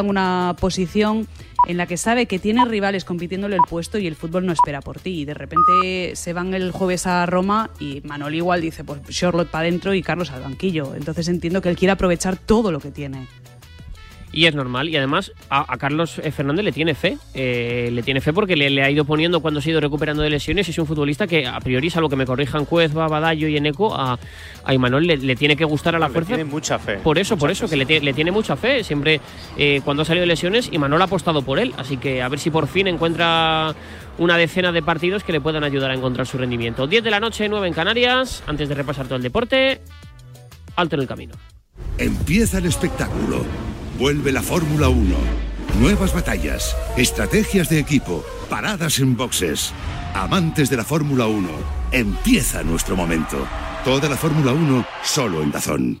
en una posición en la que sabe que tiene rivales compitiéndole el puesto y el fútbol no espera por ti. Y de repente se van el jueves a Roma y Manol igual dice, pues Charlotte para adentro y Carlos al banquillo. Entonces entiendo que él quiere aprovechar todo lo que tiene. Y es normal. Y además a, Carlos eh, Fernández le tiene fe. Eh, le tiene fe porque le, ha ido poniendo cuando se ha ido recuperando de lesiones. Es un futbolista que a priori, lo que me corrijan Cuezba, Badallo y Eneco, a, a Imanol le, tiene que gustar a la fuerza. Le tiene mucha fe. Por eso, por eso, que le, tiene mucha fe. Siempre eh, cuando ha salido de lesiones, Imanol ha apostado por él. Así que a ver si por fin encuentra una decena de partidos que le puedan ayudar a encontrar su rendimiento. 10 de la noche, 9 en Canarias. Antes de repasar todo el deporte, alto en el camino. Empieza el espectáculo Vuelve la Fórmula 1. Nuevas batallas, estrategias de equipo, paradas en boxes. Amantes de la Fórmula 1, empieza nuestro momento. Toda la Fórmula 1 solo en Dazón.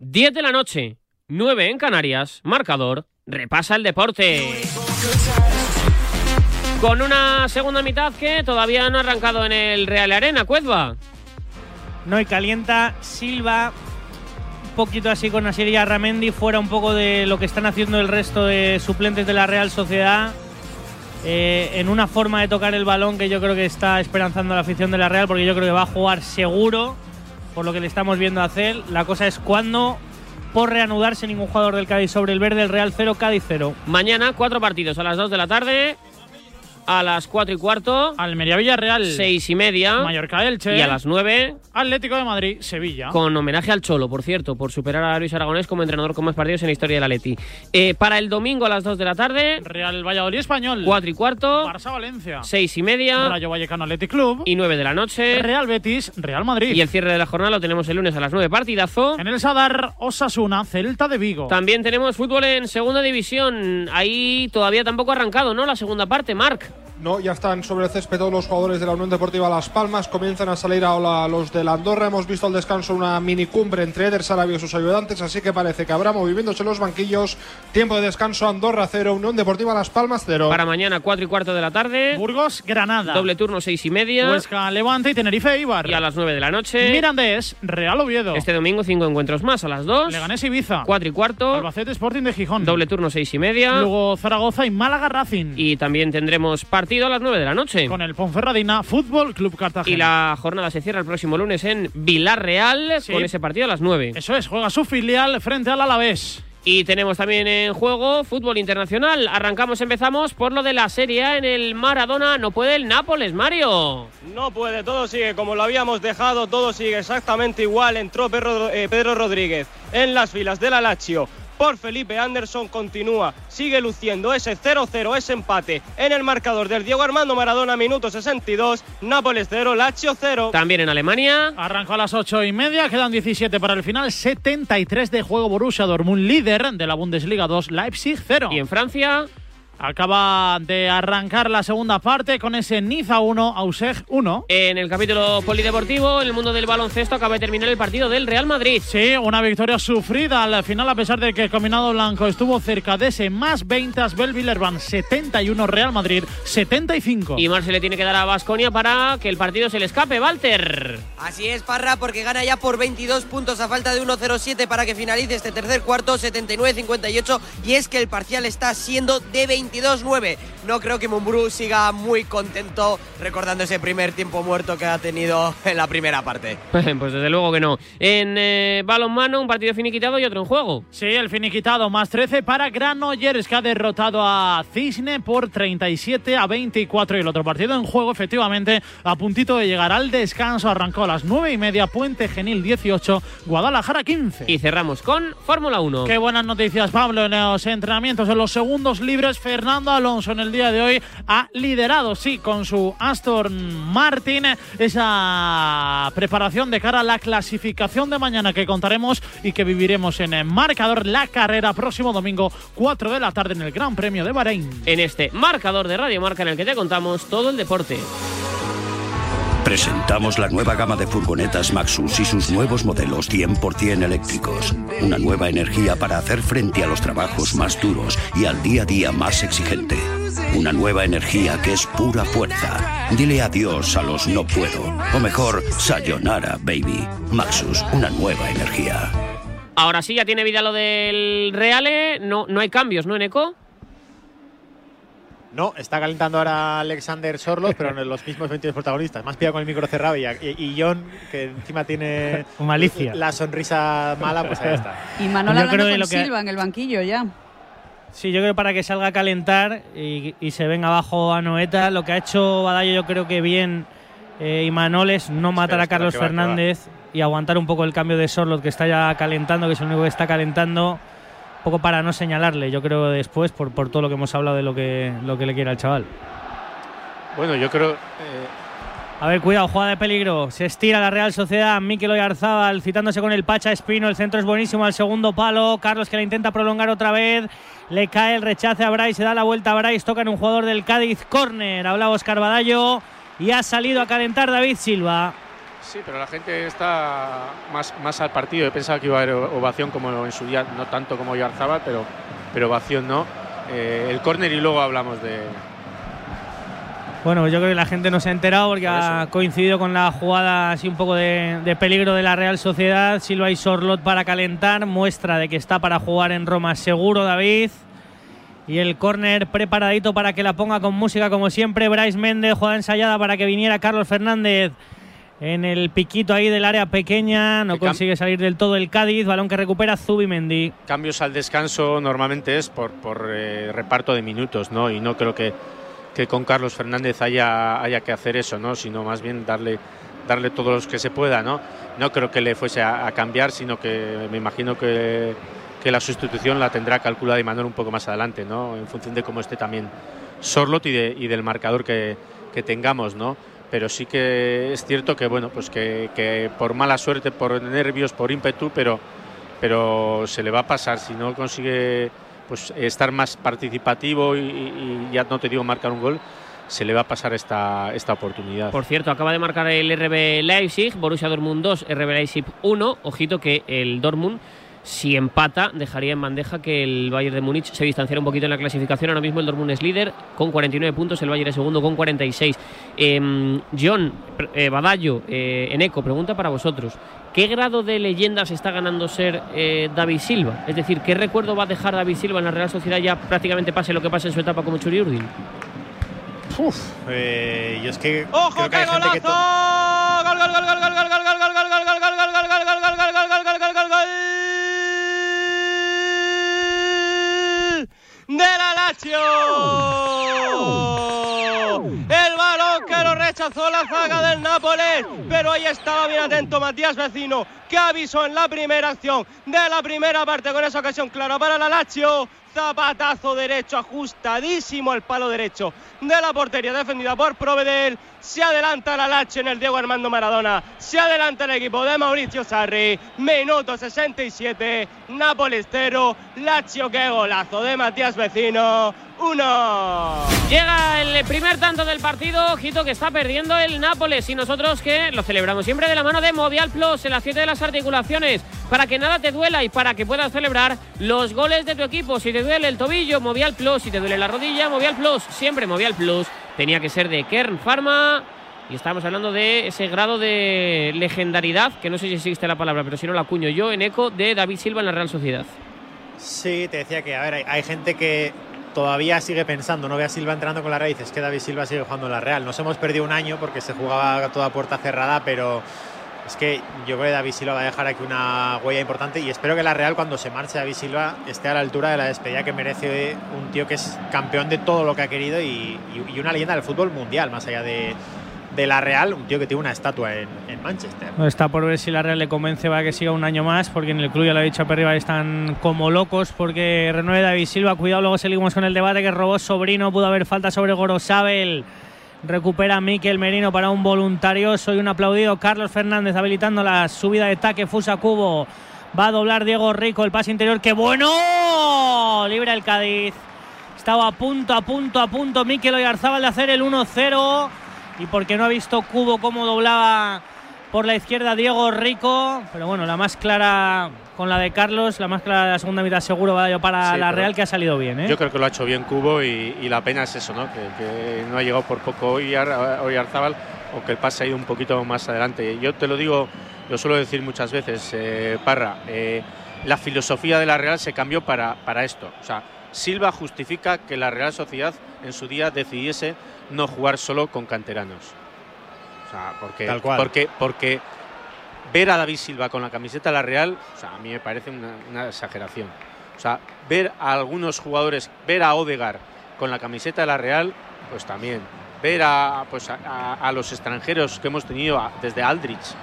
10 de la noche, 9 en Canarias, marcador, repasa el deporte. Con una segunda mitad que todavía no ha arrancado en el Real Arena, Cuezba. No, y calienta Silva, un poquito así con Asier y Ramendi, fuera un poco de lo que están haciendo el resto de suplentes de la Real Sociedad. Eh, en una forma de tocar el balón que yo creo que está esperanzando la afición de la Real, porque yo creo que va a jugar seguro por lo que le estamos viendo hacer. La cosa es cuándo por reanudarse ningún jugador del Cádiz sobre el verde, el Real 0, Cádiz 0. Mañana cuatro partidos a las 2 de la tarde a las 4 y cuarto. Almería Villarreal. 6 y media. Mallorca Elche. Y a las 9. Atlético de Madrid, Sevilla. Con homenaje al Cholo, por cierto, por superar a Luis Aragonés como entrenador con más partidos en la historia del Atleti. Eh, para el domingo a las 2 de la tarde. Real Valladolid Español. 4 y cuarto. Barça Valencia. 6 y media. Rayo Vallecano Athletic Club. Y 9 de la noche. Real Betis, Real Madrid. Y el cierre de la jornada lo tenemos el lunes a las 9, partidazo. En el Sadar, Osasuna, Celta de Vigo. También tenemos fútbol en segunda división. Ahí todavía tampoco ha arrancado, ¿no? La segunda parte, Marc. No, ya están sobre el césped todos los jugadores de la Unión Deportiva Las Palmas. Comienzan a salir ahora los de la Andorra. Hemos visto al descanso una minicumbre entre Eder Sarabia y sus ayudantes, así que parece que habrá movimientos en los banquillos. Tiempo de descanso Andorra 0, Unión Deportiva Las Palmas 0. Para mañana 4 y cuarto de la tarde. Burgos, Granada. Doble turno 6 y media. Huesca, Levante y Tenerife Ibar. Y a las 9 de la noche. Mirandés, Real Oviedo. Este domingo 5 encuentros más a las 2. Leganés Ibiza. 4 y cuarto. Albacete Sporting de Gijón. Doble turno 6 y media. Luego Zaragoza y Málaga Racing. Y también tendremos partido a las 9 de la noche. Con el Ponferradina Fútbol Club Cartagena. Y la jornada se cierra el próximo lunes en Villarreal con ese partido a las 9. Eso es, juega su filial frente al Alavés. Y tenemos también en juego fútbol internacional. Arrancamos, empezamos por lo de la Serie A en el Maradona. No puede el Nápoles, Mario. No puede, todo sigue como lo habíamos dejado, todo sigue exactamente igual. Entró Pedro, eh, Pedro Rodríguez en las filas del Lazio por Felipe Anderson continúa, sigue luciendo ese 0-0, ese empate en el marcador del Diego Armando Maradona, minuto 62, Nápoles 0, Lazio 0. También en Alemania. Arrancó a las 8 y media, quedan 17 para el final, 73 de juego Borussia Dortmund, líder de la Bundesliga 2, Leipzig 0. Y en Francia. Acaba de arrancar la segunda parte con ese Niza 1, Auseg 1. En el capítulo polideportivo, en el mundo del baloncesto, acaba de terminar el partido del Real Madrid. Sí, una victoria sufrida al final, a pesar de que el combinado blanco estuvo cerca de ese más 20, Belvillerban 71, Real Madrid 75. Y Mar se le tiene que dar a Basconia para que el partido se le escape, Walter. Así es, Parra, porque gana ya por 22 puntos a falta de 1-0-7 para que finalice este tercer cuarto, 79-58. Y es que el parcial está siendo de 20 22-9. No creo que Mumbrú siga muy contento recordando ese primer tiempo muerto que ha tenido en la primera parte. pues desde luego que no. En eh, balonmano, un partido finiquitado y otro en juego. Sí, el finiquitado más 13 para Granollers que ha derrotado a Cisne por 37 a 24 y el otro partido en juego efectivamente a puntito de llegar al descanso arrancó a las 9 y media Puente Genil 18 Guadalajara 15 y cerramos con Fórmula 1 qué buenas noticias Pablo en los entrenamientos en los segundos libres Fernando Alonso en el día de hoy ha liderado, sí, con su Aston Martin esa preparación de cara a la clasificación de mañana que contaremos y que viviremos en el marcador la carrera próximo domingo 4 de la tarde en el Gran Premio de Bahrein. En este marcador de Radio Marca en el que te contamos todo el deporte. Presentamos la nueva gama de furgonetas Maxus y sus nuevos modelos 100% eléctricos. Una nueva energía para hacer frente a los trabajos más duros y al día a día más exigente. Una nueva energía que es pura fuerza. Dile adiós a los no puedo. O mejor, sayonara, baby. Maxus, una nueva energía. Ahora sí, ya tiene vida lo del Reale. No, no hay cambios, ¿no, en Eco? No, está calentando ahora Alexander Sorlos, pero en los mismos 22 protagonistas. Más pillado con el micro cerrado y, y, John, que encima tiene malicia. la sonrisa mala, pues ahí está. Y hablando con Silva en el banquillo ya. Sí, yo creo para que salga a calentar y, se venga abajo a Noeta. Lo que ha hecho Badallo yo creo que bien eh, y Manol es no matar a Carlos Fernández y aguantar un poco el cambio de Sorlot que está ya calentando, que es el único que está calentando poco para no señalarle, yo creo después, por, por todo lo que hemos hablado de lo que, lo que le quiere al chaval. Bueno, yo creo... Eh, a ver, cuidado, jugada de peligro. Se estira la Real Sociedad. Mikel Oyarzábal citándose con el Pacha Espino. El centro es buenísimo al segundo palo. Carlos que le intenta prolongar otra vez. Le cae el rechace a Bryce. Se da la vuelta a Bryce. Toca en un jugador del Cádiz. Corner. Habla Oscar Badallo. Y ha salido a calentar David Silva. Sí, pero la gente está más, más al partido. He pensado que iba a haber ovación como en su día, no tanto como Yarzábal, pero, pero ovación no. Eh, el córner y luego hablamos de. Bueno, yo creo que la gente no se ha enterado porque ha coincidido con la jugada así un poco de, de, peligro de la Real Sociedad. Silva y Sorlot para calentar, muestra de que está para jugar en Roma seguro David. Y el córner preparadito para que la ponga con música como siempre. Bryce Méndez, jugada ensayada para que viniera Carlos Fernández en el piquito ahí del área pequeña, no consigue salir del todo el Cádiz, balón que recupera Zubimendi. Cambios al descanso normalmente es por, por eh, reparto de minutos, ¿no? Y no creo que, que con Carlos Fernández haya, haya que hacer eso, ¿no? Sino más bien darle, darle todos los que se pueda, ¿no? No creo que le fuese a, cambiar, sino que me imagino que, que, la sustitución la tendrá calculada y Manuel un poco más adelante, ¿no? En función de cómo esté también Sorlot y, de, y del marcador que, que tengamos, ¿no? Pero sí que es cierto que bueno pues que, por mala suerte por nervios por ímpetu pero pero se le va a pasar si no consigue pues estar más participativo y, ya no te digo marcar un gol se le va a pasar esta, esta oportunidad. Por cierto, acaba de marcar el RB Leipzig, Borussia Dortmund 2, RB Leipzig 1. Ojito que el Dortmund si empata, dejaría en bandeja que el Bayern de Múnich se distanciara un poquito en la clasificación. Ahora mismo el Dortmund es líder con 49 puntos, el Bayern es segundo con 46. Em, John eh, Badallo, eh, Eneco, pregunta para vosotros. ¿Qué grado de leyenda se está ganando ser eh, David Silva? Es decir, ¿qué recuerdo va a dejar David Silva en la Real Sociedad ya prácticamente pase lo que pase en su etapa como Churi Urdin? Uf, eh, yo es que... Creo que, hay! Gente que ¡Gol! Lazio. El balón que lo rechazó la zaga del Nápoles, pero ahí estaba bien atento Matías Vecino, que avisó en la primera acción de la primera parte con esa ocasión clara para la Lazio zapatazo derecho ajustadísimo al palo derecho de la portería defendida por Provedel. Se adelanta la Lache en el Diego Armando Maradona. Se adelanta el equipo de Mauricio Sarri. Minuto 67. Napolestero. Lazio, qué golazo de Matías Vecino. 1. Llega el primer tanto del partido, ojito que está perdiendo el Nápoles y nosotros que lo celebramos siempre de la mano de Movial Plus el aceite de las articulaciones para que nada te duela y para que puedas celebrar los goles de tu equipo. Si te duele el tobillo, Movial Plus, si te duele la rodilla, Movial Plus, siempre Movial Plus. Tenía que ser de Kern Pharma y estamos hablando de ese grado de legendaridad, que no sé si existe la palabra, pero si no la acuño yo en eco de David Silva en la Real Sociedad. Sí, te decía que, a ver, hay, hay gente que todavía sigue pensando, no ve a Silva entrando con las raíces, que David Silva sigue jugando en la Real. Nos hemos perdido un año porque se jugaba toda puerta cerrada, pero es que yo creo que David Silva va a dejar aquí una huella importante y espero que la Real cuando se marche David Silva esté a la altura de la despedida que merece un tío que es campeón de todo lo que ha querido y, una leyenda del fútbol mundial, más allá de, la Real, un tío que tiene una estatua en, Manchester. Está por ver si la Real le convence para que siga un año más, porque en el club ya lo he dicho arriba están como locos, porque renueve David Silva. Cuidado, luego seguimos con el debate que robó Sobrino, pudo haber falta sobre Gorosabel. Recupera Miquel Merino para un voluntario. Soy un aplaudido. Carlos Fernández habilitando la subida de taque Fusa Cubo. Va a doblar Diego Rico el pase interior. ¡Qué bueno! Libra el Cádiz. Estaba a punto, a punto, a punto Miquel Oyarzábal de hacer el 1-0 y porque no ha visto Cubo cómo doblaba por la izquierda Diego Rico, pero bueno, la más clara con la de Carlos, la más clara de la segunda mitad seguro va yo para Sí, la Real que ha salido bien, ¿eh? Yo creo que lo ha hecho bien Cubo y, y la pena es eso, ¿no? Que, que no ha llegado por poco Oyar- Oyarzábal o que el pase ha ido un poquito más adelante. Yo te lo digo, lo suelo decir muchas veces, eh, Parra, eh, la filosofía de la Real se cambió para, para esto. O sea, Silva justifica que la Real Sociedad en su día decidiese no jugar solo con canteranos. O sea, porque, Tal cual. porque, porque ver a David Silva con la camiseta de la Real, o sea, a mí me parece una, una exageración. O sea, ver a algunos jugadores, ver a Odegar con la camiseta de la Real, pues también. Ver a, pues a, a- a los extranjeros que hemos tenido a- desde Aldrich,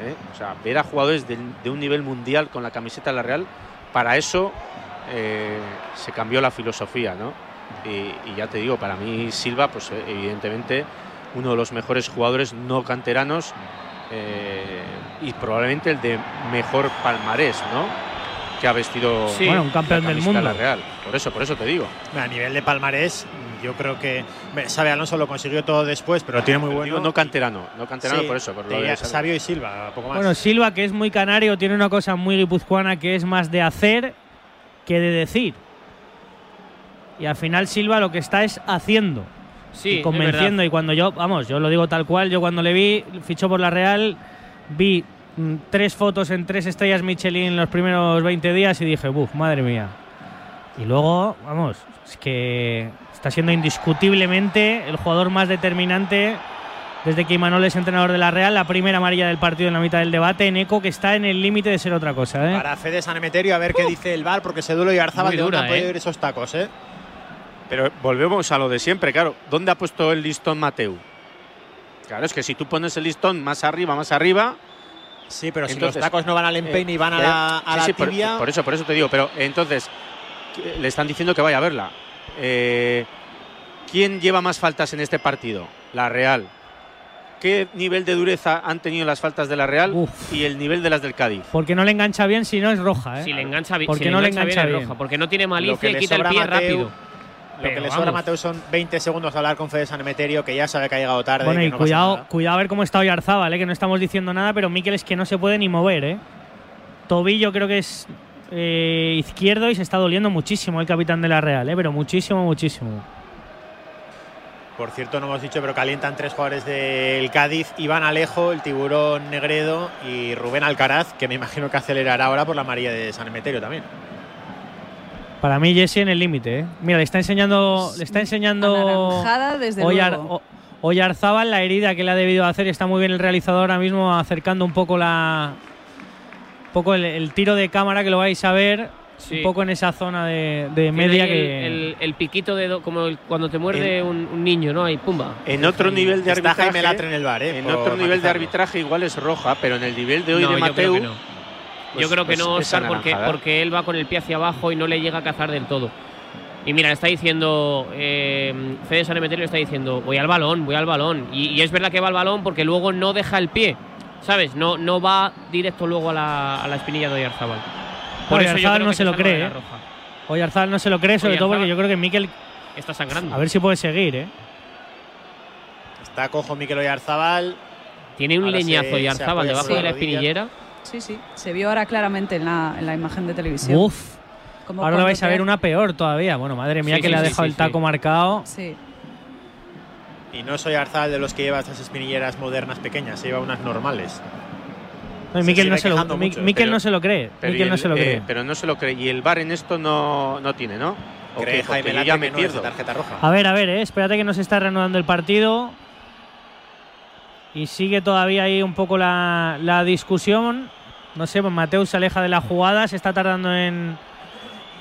¿eh? o sea, ver a jugadores de, de un nivel mundial con la camiseta de la Real, para eso eh, se cambió la filosofía, ¿no? Y, y ya te digo, para mí Silva, pues evidentemente uno de los mejores jugadores no canteranos eh, y probablemente el de mejor palmarés, ¿no? Que ha vestido Sí. Bueno, un campeón la del mundo. la Real. Por eso, por eso te digo. A nivel de palmarés, yo creo que Xabi Alonso lo consiguió todo después, pero tiene muy bueno. no canterano, no canterano Sí, por eso, por lo de. Sabio y Silva, poco más. Bueno, Silva, que es muy canario, tiene una cosa muy guipuzcoana que es más de hacer que de decir. Y al final Silva lo que está es haciendo. Sí, y convenciendo. Y cuando yo, vamos, yo lo digo tal cual, yo cuando le vi, fichó por la Real, vi mm, tres fotos en tres estrellas Michelin en los primeros 20 días y dije, buf, madre mía. Y luego, vamos, es que está siendo indiscutiblemente el jugador más determinante desde que Imanol es entrenador de la Real. La primera amarilla del partido en la mitad del debate. En Eco, que está en el límite de ser otra cosa. ¿eh? Para Fede San Emeterio, a ver qué dice el VAR, porque duelo y dónde dura, han podido ¿eh? ir esos tacos, ¿eh? Pero volvemos a lo de siempre, claro. ¿Dónde ha puesto el listón Mateu? Claro, es que si tú pones el listón más arriba, más arriba. Sí, pero si los tacos no van al empeine y van a eh, la, a sí, la sí, por- tibia. Por, eso, por eso te digo. Pero entonces, ¿qué- le están diciendo que vaya a verla. Eh, ¿Quién lleva más faltas en este partido? La Real. ¿Qué nivel de dureza han tenido las faltas de la Real y el nivel de las del Cádiz? Porque no le engancha bien, si no es roja. ¿eh? Si le engancha, bi- Porque si no le bien engancha bien. roja, porque no tiene malicia y quita el pie Mateu- rápido. Lo que le sobra a. Mateo son 20 segundos a hablar con Fede San Emeterio, que ya sabe que ha llegado tarde. Bueno, que y no cuidado, cuidado a ver cómo está Oyarzábal, ¿eh? que no estamos diciendo nada, pero Miquel es que no se puede ni mover. ¿eh? Tobillo creo que es eh, izquierdo y se está doliendo muchísimo el capitán de la Real, ¿eh? pero muchísimo, muchísimo. Por cierto, no hemos dicho, pero calientan tres jugadores del Cádiz: Iván Alejo, el tiburón Negredo y Rubén Alcaraz, que me imagino que acelerará ahora por la María de San Emeterio también. Para mí Jesse en el límite. ¿eh? Mira, le está enseñando, le está enseñando desde luego. O- Oyarzábal la herida que le ha debido hacer y está muy bien el realizador ahora mismo acercando un poco la un poco el, el tiro de cámara que lo vais a ver Sí. un poco en esa zona de, media ahí que el, el- el piquito de do- como el- cuando te muerde un, un niño, ¿no? Ahí, pumba. En otro nivel de Está arbitraje. Jaime Latre en el bar, ¿eh? En otro nivel de arbitraje igual es roja, pero en el nivel de hoy No, de yo Mateu. Pues- Yo creo que pues no, es Oscar, porque, porque él va con el pie hacia abajo y no le llega a cazar del todo. Y mira, está diciendo, eh, Fede San Emeterio le está diciendo, voy al balón, voy al balón. Y, y es verdad que va al balón porque luego no deja el pie, ¿sabes? No, no va directo luego a la, a la espinilla de Oyarzábal. Por eso yo Oyarzábal creo no que se lo cree, ¿eh? roja. Oyarzábal no se lo cree, sobre todo porque yo creo que Miquel Está sangrando. A ver si puede seguir, ¿eh? Está cojo Mikel Oyarzabal. Tiene un Ahora leñazo se- y se Arzabal apoya debajo de la la rodilla. espinillera. Sí, sí. Se vio ahora claramente en la, en la imagen de televisión. Uf. Como Ahora vais a ver una peor todavía. Bueno, madre mía Sí, que sí, le ha dejado sí, el taco sí. marcado. Sí. Y no soy Arzabal de los que lleva estas espinilleras modernas pequeñas, se lleva unas normales. No, sigue no se lo, quejando Mi- mucho, Mikel pero- no se lo cree. Pero, no el- se lo eh, cree. pero no se lo cree. Y el bar en esto no, no tiene, ¿no? ¿O Cree? Porque Jaime ya que me no pierdo. tarjeta roja. A ver, a ver, eh, espérate que nos está reanudando el partido. Y sigue todavía ahí un poco la, la discusión. No sé, Mateu se aleja de la jugada, se está tardando en,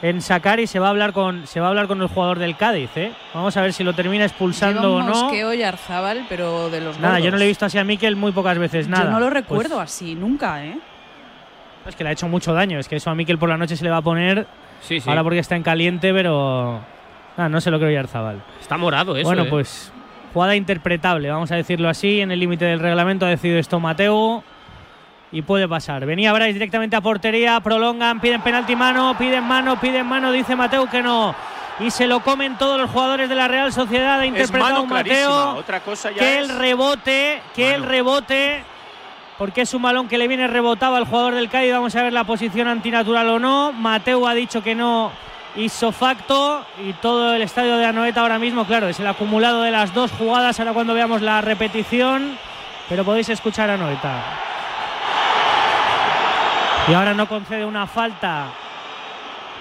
en sacar y se va a hablar con se va a hablar con el jugador del Cádiz, ¿eh? Vamos a ver si lo termina expulsando Lleva o un no. mosqueo y Arzabal, pero de los Nada, yo no le he visto así a Mikel muy pocas veces, nada. Yo no lo Pues, recuerdo así, nunca, ¿eh? es que le ha hecho mucho daño, es que eso a Mikel por la noche se le va a poner Sí, sí. ahora porque está en caliente, pero nada, no se lo creo ya Arzabal. Está morado eso. bueno, eh. pues jugada interpretable, vamos a decirlo así. En el límite del reglamento ha decidido esto Mateo. Y puede pasar. Venía Bryce directamente a portería, prolongan, piden penalti mano, piden mano, piden mano, dice Mateo que no. Y se lo comen todos los jugadores de la Real Sociedad. Ha interpretado mano clarísima. Mateo Otra cosa ya que es... el rebote, que el rebote, porque es un balón que le viene rebotado al jugador del Cádiz. Vamos a ver la posición antinatural o no. Mateo ha dicho que no hizo facto y todo el estadio de Anoeta ahora mismo, claro, es el acumulado de las dos jugadas. Ahora cuando veamos la repetición, pero podéis escuchar a Anoeta. Y ahora no concede una falta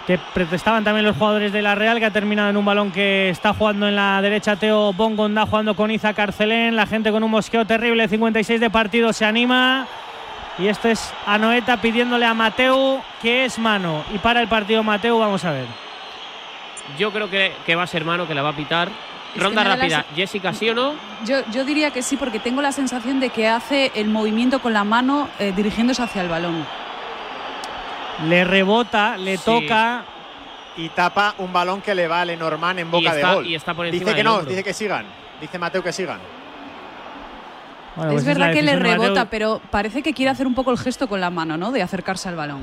que protestaban también los jugadores de la Real, que ha terminado en un balón que está jugando en la derecha Teo Bongonda, jugando con Iza Carcelén, la gente con un mosqueo terrible, 56 de partido, se anima. Y esto es Anoeta pidiéndole a Mateu que es mano. Y para el partido Mateu, vamos a ver. Yo creo que, que va a ser mano, que la va a pitar. Ronda la rápida. Jessica, ¿sí o no? Yo, yo diría que sí, porque tengo la sensación de que hace el movimiento con la mano eh, dirigiéndose hacia el balón. Le rebota, le Sí. toca. Y tapa un balón que le va a Lenormand en boca está- de gol. y está por dice que no, hombro. dice que sigan. Dice Mateo que sigan. Bueno, es pues la verdad que le rebota, pero parece que quiere hacer un poco el gesto con la mano, ¿no? De acercarse al balón.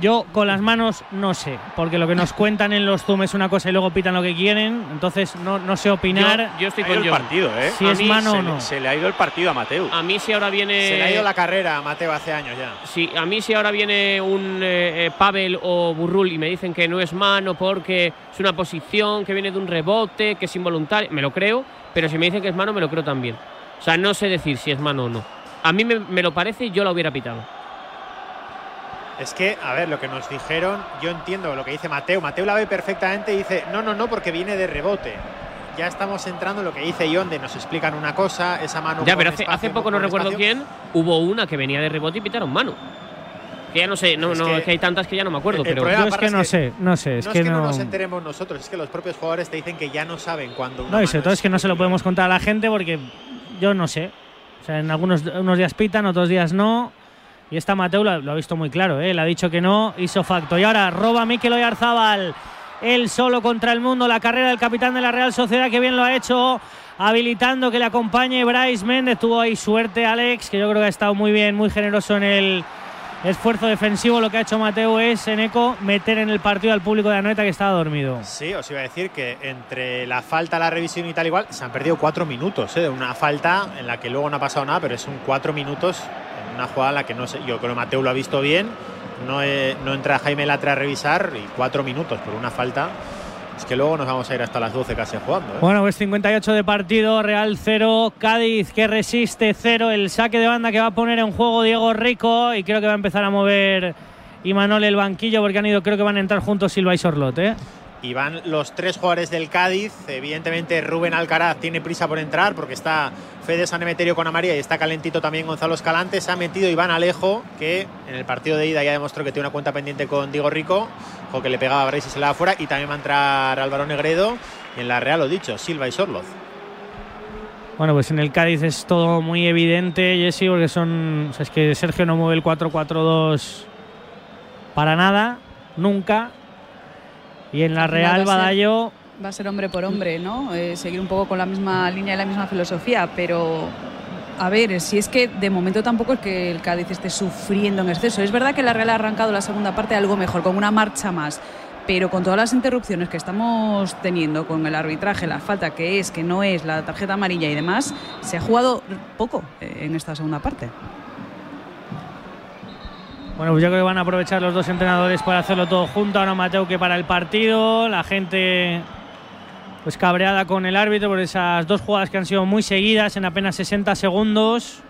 Yo con las manos no sé, porque lo que nos cuentan en los Zoom es una cosa y luego pitan lo que quieren, entonces no, no sé opinar. Yo, yo estoy Ha con ido el John. partido, ¿eh? Si A es mí mano se, o no. se le ha ido el partido a Mateu. A mí si ahora viene... Se le ha ido la carrera a Mateo hace años ya. Sí, a mí si ahora viene un eh, eh, Pavel o Burrul y me dicen que no es mano porque es una posición que viene de un rebote, que es involuntario, me lo creo, pero si me dicen que es mano, me lo creo también. O sea, no sé decir si es mano o no. A mí me, me lo parece y yo la hubiera pitado. Es que, a ver, lo que nos dijeron, yo entiendo lo que dice Mateo. Mateo la ve perfectamente y dice, no, no, no, porque viene de rebote. Ya estamos entrando en lo que dice Yonde, nos explican una cosa, esa mano. Ya, pero hace, espacio, hace poco no recuerdo espacio. quién, hubo una que venía de rebote y pitaron mano. Que ya no sé, no, Es no, que- es que hay tantas que ya no me acuerdo, El- pero Yo es que no sé, no sé, es no que es que no, no. nos enteremos nosotros, es que los propios jugadores te dicen que ya no saben cuándo No, y sobre todo es que no se lo podemos contar a la gente porque yo no sé. O sea, en algunos unos días pitan, otros días no. Y esta Mateu lo, ha visto muy claro, ¿eh? le ha dicho que no, hizo facto. Y ahora roba Mikel Oyarzábal, él solo contra el mundo, la carrera del capitán de la Real Sociedad, que bien lo ha hecho, habilitando que le acompañe Bryce Méndez. Tuvo ahí suerte Alex, que yo creo que ha estado muy bien, muy generoso en el esfuerzo defensivo. Lo que ha hecho Mateu es, en eco, meter en el partido al público de Anoeta que estaba dormido. Sí, os iba a decir que entre la falta, la revisión y tal igual, se han perdido cuatro minutos, ¿eh? una falta en la que luego no ha pasado nada, pero son cuatro minutos una jugada en la que no sé, yo creo que Mateo lo ha visto bien, no, eh, no entra Jaime Latre a revisar y cuatro minutos por una falta. Es que luego nos vamos a ir hasta las 12 casi jugando. ¿eh? Bueno, pues 58 de partido, Real 0, Cádiz que resiste 0, el saque de banda que va a poner en juego Diego Rico y creo que va a empezar a mover Imanol el banquillo porque han ido, creo que van a entrar juntos Silva y Sorlot, ¿eh? Y van los tres jugadores del Cádiz. Evidentemente Rubén Alcaraz tiene prisa por entrar porque está Fede San Emeterio con Amaría y está calentito también Gonzalo Escalante. Se ha metido Iván Alejo, que en el partido de ida ya demostró que tiene una cuenta pendiente con Diego Rico, o que le pegaba a Bryce y se la daba fuera. Y también va a entrar Álvaro Negredo. Y en la Real, lo dicho, Silva y Sorloz. Bueno, pues en el Cádiz es todo muy evidente, Jesse, porque son. o sea, es que Sergio no mueve el 4-4-2 para nada, nunca. Y en la Real Badallo. Va a ser hombre por hombre, ¿no? Eh, seguir un poco con la misma línea y la misma filosofía, pero a ver, si es que de momento tampoco es que el Cádiz esté sufriendo en exceso. Es verdad que la Real ha arrancado la segunda parte algo mejor, con una marcha más, pero con todas las interrupciones que estamos teniendo con el arbitraje, la falta que es, que no es, la tarjeta amarilla y demás, se ha jugado poco eh, en esta segunda parte. Bueno, pues yo creo que van a aprovechar los dos entrenadores para hacerlo todo junto. Ahora Mateo que para el partido, la gente pues cabreada con el árbitro por esas dos jugadas que han sido muy seguidas en apenas 60 segundos.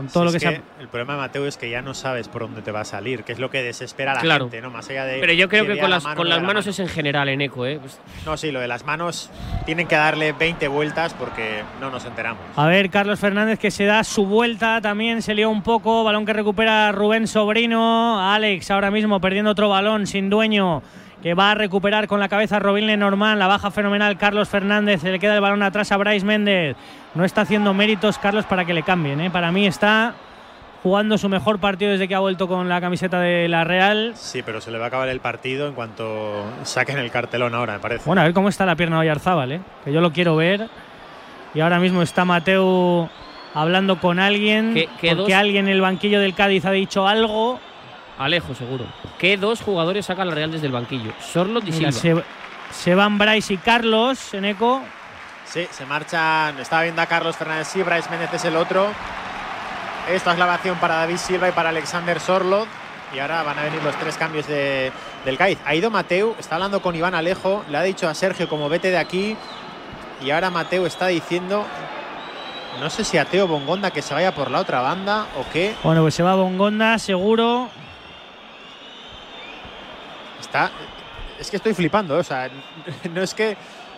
Con todo Si lo que, es se ha- que El problema, Mateo, es que ya no sabes por dónde te va a salir, que es lo que desespera a la Claro. gente, ¿no? Más allá de. Pero yo creo que con la las, mano con las la manos mano. es en general en eco, ¿eh? Pues No, sí, lo de las manos tienen que darle 20 vueltas porque no nos enteramos. A ver, Carlos Fernández que se da su vuelta, también se lió un poco, balón que recupera Rubén Sobrino, Alex ahora mismo perdiendo otro balón sin dueño, que va a recuperar con la cabeza Robin Lenormand, la baja fenomenal Carlos Fernández, se le queda el balón atrás a Bryce Méndez, no está haciendo méritos Carlos para que le cambien, ¿eh? para mí está jugando su mejor partido desde que ha vuelto con la camiseta de la Real. Sí, pero se le va a acabar el partido en cuanto saquen el cartelón ahora, me parece. Bueno, a ver cómo está la pierna de Oyarzábal, ¿eh? que yo lo quiero ver. Y ahora mismo está Mateo hablando con alguien, ¿Qué- qué porque dos? alguien en el banquillo del Cádiz ha dicho algo. Alejo, seguro. ¿Qué dos jugadores saca la Real desde el banquillo? Sorlot y Mira, Silva. se, se van Bryce y Carlos en eco. Sí, se marchan. Estaba viendo a Carlos Fernández, sí, Bryce Méndez es el otro. Esta es la ovación para David Silva y para Alexander Sorlot. Y ahora van a venir los tres cambios de- del Cádiz. Ha ido Mateu, está hablando con Iván Alejo, le ha dicho a Sergio como vete de aquí. Y ahora Mateu está diciendo, no sé si a Teo Bongonda que se vaya por la otra banda o qué. Bueno, pues se va Bongonda, seguro. Es que estoy flipando, ¿eh? o sea, no es que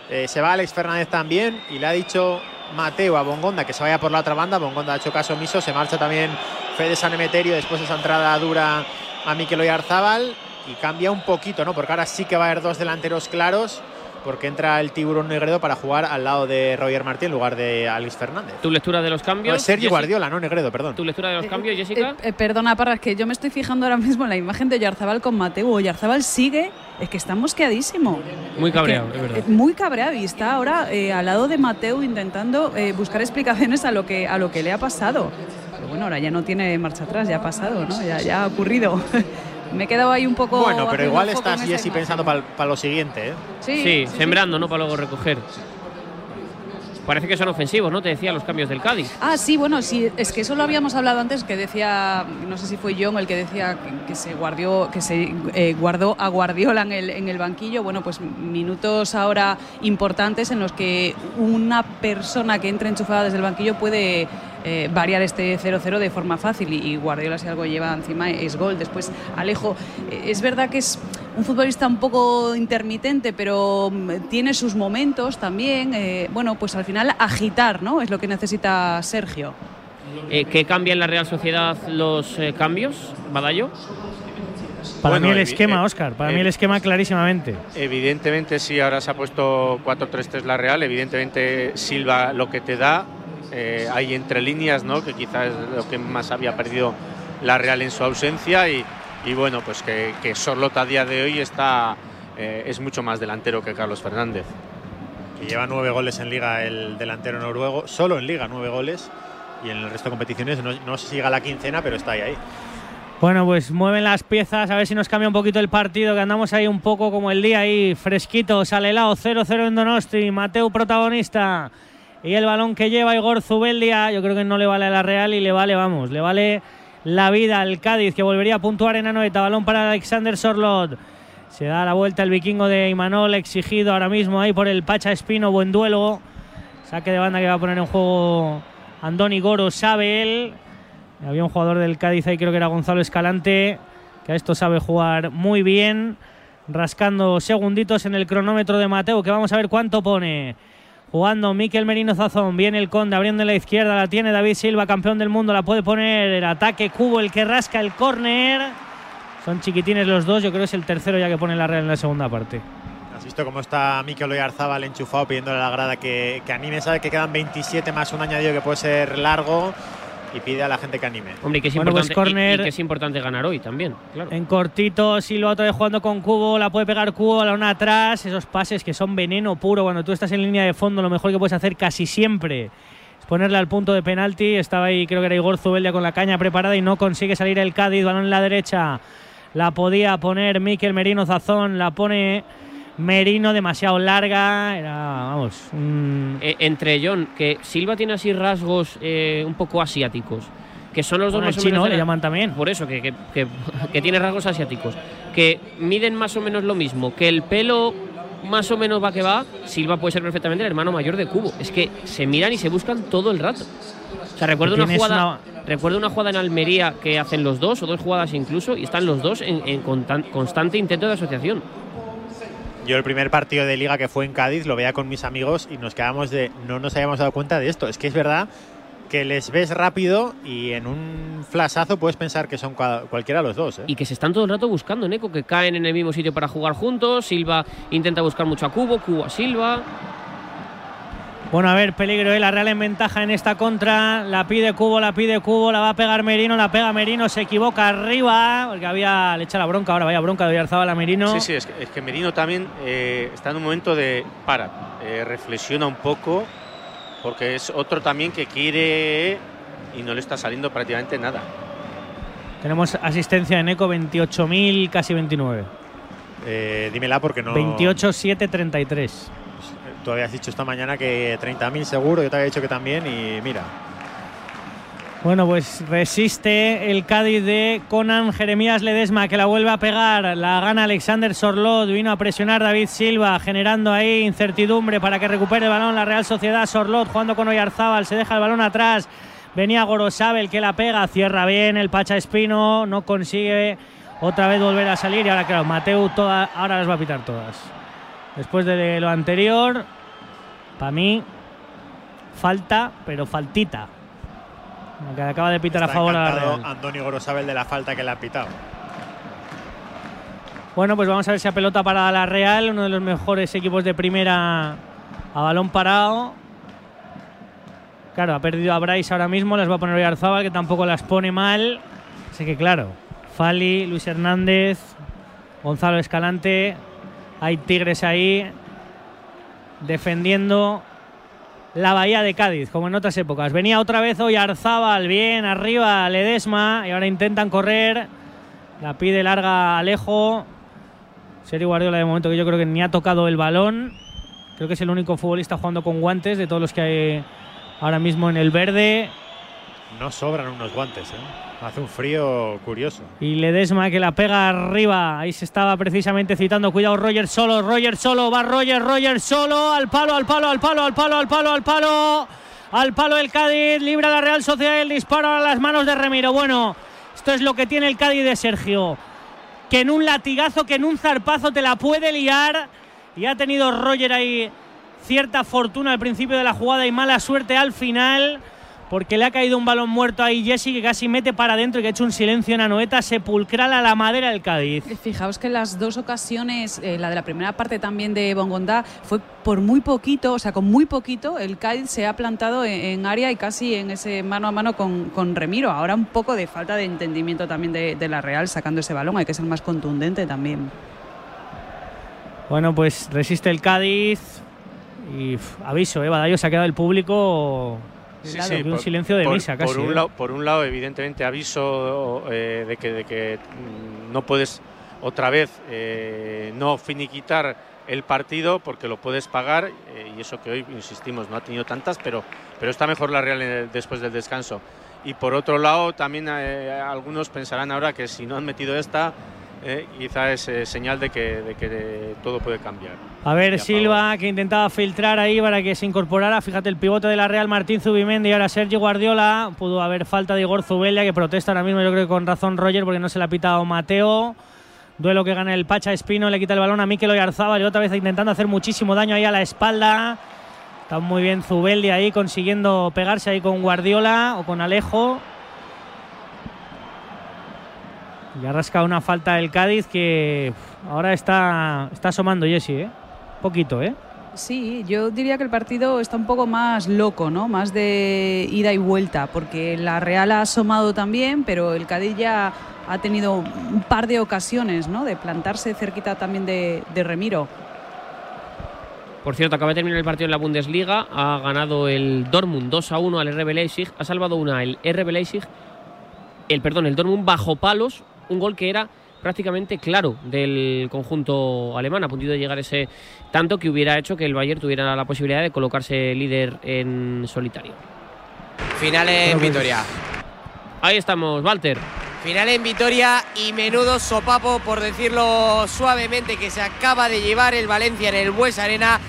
eh, se va Alex Fernández también y le ha dicho Mateo a Bongonda que se vaya por la otra banda. Bongonda ha hecho caso omiso, se marcha también Fede San Emeterio después de esa entrada dura a Mikel Oyarzábal y cambia un poquito, ¿no? Porque ahora sí que va a haber dos delanteros claros porque entra el tiburón Negredo para jugar al lado de Roger Martí en lugar de Alex Fernández. ¿Tu lectura de los No, cambios? es Sergio Jessica? Guardiola, no Negredo, perdón. ¿Tu lectura de los cambios, Jessica? Eh, eh, perdona, Parra, es que yo me estoy fijando ahora mismo en la imagen de Oyarzabal con Mateo. Oyarzabal sigue, es que está mosqueadísimo. Muy Es que, cabreado, es verdad. eh, muy cabreado y está ahora eh, al lado de Mateo intentando eh, buscar explicaciones a lo, que, a lo que le ha pasado. Pero bueno, ahora ya no tiene marcha atrás, ya ha pasado, ¿no? Ya, ya ha ocurrido. me he quedado ahí un poco. Bueno, pero igual estás Jessy pensando para lo siguiente, ¿eh? Sí, Sí, sí, sembrando, ¿no? Para luego recoger. Parece que son ofensivos, ¿no? Te decía los cambios del Cádiz. Ah, sí, bueno, sí, es que eso lo habíamos hablado antes, que decía, no sé si fue John el que decía que, se guardió, que se eh, guardó a Guardiola en el, en el banquillo. Bueno, pues minutos ahora importantes en los que una persona que entra enchufada desde el banquillo puede eh, variar este 0-0 de forma fácil y, y Guardiola si algo lleva encima es gol. Después Alejo, eh, es verdad que es un futbolista un poco intermitente, pero mm, tiene sus momentos también. eh, bueno, pues al final agitar, ¿no? Es lo que necesita Sergio. Eh, ¿Qué cambia en la Real Sociedad los eh, cambios, Badallo? Para Bueno, mí el esquema, eh, Oscar. Para eh, mí el esquema clarísimamente. Evidentemente sí, ahora se ha puesto 4-3-3 la Real, evidentemente Silva lo que te da, eh, hay entre líneas, ¿no? que quizás es lo que más había perdido la Real en su ausencia y, y bueno, pues que, que Sorlot a día de hoy está, eh, es mucho más delantero que Carlos Fernández. que lleva nueve goles en liga el delantero noruego, solo en liga nueve goles y en el resto de competiciones no, no sé si llega a la quincena, pero está ahí. ahí. Bueno, pues mueven las piezas, a ver si nos cambia un poquito el partido, que andamos ahí un poco como el día ahí, fresquito, sale helado, 0-0 en Donosti, Mateu protagonista. Y el balón que lleva Igor Zubeldia, yo creo que no le vale a la Real y le vale, vamos, le vale la vida al Cádiz, que volvería a puntuar en Anoeta. Balón para Alexander Sorlot. Se da la vuelta el vikingo de Imanol, exigido ahora mismo ahí por el Pacha Espino, buen duelo. Saque de banda que va a poner en juego Andoni Goro, sabe él. Había un jugador del Cádiz ahí, creo que era Gonzalo Escalante, que a esto sabe jugar muy bien. Rascando segunditos en el cronómetro de Mateo, que vamos a ver cuánto pone. Jugando Miquel Merino Zazón, viene el Conde, abriendo en la izquierda, la tiene David Silva, campeón del mundo, la puede poner el ataque Cubo, el que rasca el córner. Son chiquitines los dos, yo creo que es el tercero ya que pone la Real en la segunda parte. ¿Has visto cómo está Mikel Oyarzábal enchufado pidiéndole a la grada que, que anime? Sabe que quedan 27 más un añadido que puede ser largo y pide a la gente que anime. Hombre, y que es, Bueno, pues importante, y- y córner. que es importante ganar hoy también, claro. En cortito, Silva otra vez jugando con Cubo, la puede pegar Cubo, la una atrás, esos pases que son veneno puro cuando tú estás en línea de fondo, lo mejor que puedes hacer casi siempre es ponerle al punto de penalti, estaba ahí creo que era Igor Zubeldia con la caña preparada y no consigue salir el Cádiz, balón en la derecha, la podía poner Miquel Merino Zazón, la pone Merino demasiado larga, era, vamos, un- Eh, entre John, que Silva tiene así rasgos eh, un poco asiáticos, que son los dos más o menos. le la- llaman también. Por eso, que, que- que- que tiene rasgos asiáticos, que miden más o menos lo mismo, que el pelo más o menos va que va, Silva puede ser perfectamente el hermano mayor de Cubo. Es que se miran y se buscan todo el rato. O sea, recuerdo una jugada. Recuerdo una jugada en Almería que hacen los dos, o dos jugadas incluso, y están los dos en, en constan- constante intento de asociación. Yo el primer partido de liga que fue en Cádiz lo veía con mis amigos y nos quedamos de no nos habíamos dado cuenta de esto. Es que es verdad que les ves rápido y en un flashazo puedes pensar que son cua- cualquiera los dos. ¿eh? Y que se están todo el rato buscando, Neko, que caen en el mismo sitio para jugar juntos. Silva intenta buscar mucho a Cubo, Cubo a Silva. Bueno, a ver, peligro, ¿eh? la Real en ventaja en esta contra. La pide Cubo, la pide Cubo, la va a pegar Merino, la pega Merino, se equivoca arriba, porque había, le echa la bronca, ahora vaya bronca de Oyarzabal a Merino. Sí, sí, es que, es que Merino también eh, está en un momento de para, eh, reflexiona un poco, porque es otro también que quiere y no le está saliendo prácticamente nada. Tenemos asistencia de Neco, 28.000, casi 29. Eh, dímela porque no. 28.733. Tú habías dicho esta mañana que 30.000 seguro, yo te había dicho que también y mira. Bueno, pues resiste el Cádiz de Conan Jeremías Ledesma, que la vuelve a pegar. La gana Alexander Sorlot. Vino a presionar David Silva, generando ahí incertidumbre para que recupere el balón la Real Sociedad. Sorlot jugando con Oyarzábal, se deja el balón atrás. Venía Gorosabel que la pega, cierra bien el Pacha Espino, no consigue otra vez volver a salir. Y ahora, claro, Mateu toda- ahora las va a pitar todas. Después de lo anterior, para mí, falta, pero faltita. Que acaba de pitar a favor a. Andoni Gorosabel de la falta que le ha pitado. Bueno, pues vamos a ver si a pelota para la Real, uno de los mejores equipos de primera a balón parado. Claro, ha perdido a Bryce ahora mismo, las va a poner Oyarzábal, que tampoco las pone mal. Así que claro, Fali, Luis Hernández, Gonzalo Escalante, hay Tigres ahí defendiendo la Bahía de Cádiz, como en otras épocas. Venía otra vez hoy Arzábal, bien, arriba Ledesma, y ahora intentan correr. La pide larga Alejo. Sergio Guardiola de momento que yo creo que ni ha tocado el balón. Creo que es el único futbolista jugando con guantes de todos los que hay ahora mismo en el verde. No sobran unos guantes, ¿eh? Hace un frío curioso. Y Ledesma que la pega arriba. Ahí se estaba precisamente citando. Cuidado, Roger solo. Roger solo. Va Roger, Roger solo. Al palo, al palo, al palo, al palo, al palo, al palo. Al palo el Cádiz. Libra la Real Sociedad. El disparo a las manos de Remiro. Bueno, esto es lo que tiene el Cádiz de Sergio. Que en un latigazo, que en un zarpazo te la puede liar. Y ha tenido Roger ahí cierta fortuna al principio de la jugada y mala suerte al final porque le ha caído un balón muerto ahí Jesse que casi mete para adentro y que ha hecho un silencio en Anoeta sepulcral a la madera del Cádiz. Fijaos que las dos ocasiones, eh, la de la primera parte también de Bongondá, fue por muy poquito, o sea, con muy poquito, el Cádiz se ha plantado en, en área y casi en ese mano a mano con, con Remiro. Ahora un poco de falta de entendimiento también de, de la Real sacando ese balón, hay que ser más contundente también. Bueno, pues resiste el Cádiz y aviso, eh, Badallo se ha quedado el público Sí, sí, que un por- silencio de por- misa casi. Por un, eh. lado, por un lado, evidentemente, aviso eh, de que, de que mm, no puedes otra vez eh, no finiquitar el partido porque lo puedes pagar y eso que hoy, insistimos, no ha tenido tantas, pero, pero está mejor la Real el- después del descanso. Y por otro lado, también algunos pensarán ahora que si no han metido esta, eh, quizá es eh, señal de que, de que todo puede cambiar. A ver, Silva que intentaba filtrar ahí para que se incorporara. Fíjate, el pivote de la Real, Martín Zubimendi. Y ahora Sergio Guardiola. Pudo haber falta de Igor Zubeldia, que protesta ahora mismo, yo creo que con razón Roger, porque no se le ha pitado Mateo. Duelo que gana el Pacha Espino, le quita el balón a Mikel Oyarzábal y otra vez intentando hacer muchísimo daño ahí a la espalda. Está muy bien Zubeldia ahí consiguiendo pegarse ahí con Guardiola o con Alejo. Y ha rascado una falta el Cádiz que uf, ahora está, está asomando Jesse, ¿eh? Poquito, ¿eh? Sí, yo diría que el partido está un poco más loco, ¿no? Más de ida y vuelta, porque la Real ha asomado también, pero el Cádiz ya ha tenido un par de ocasiones, ¿no? De plantarse cerquita también de, de Remiro. Por cierto, acaba de terminar el partido en la Bundesliga. Ha ganado el Dortmund 2 a 1 al RB Leipzig. Ha salvado una el RB Leipzig. El, perdón, el Dortmund bajo palos. Un gol que era prácticamente claro del conjunto alemán. Ha podido llegar ese tanto que hubiera hecho que el Bayern tuviera la posibilidad de colocarse líder en solitario. Final en Vitoria. Ahí estamos, Walter. Final en Vitoria y menudo sopapo, por decirlo suavemente, que se acaba de llevar el Valencia en el Bues Arena.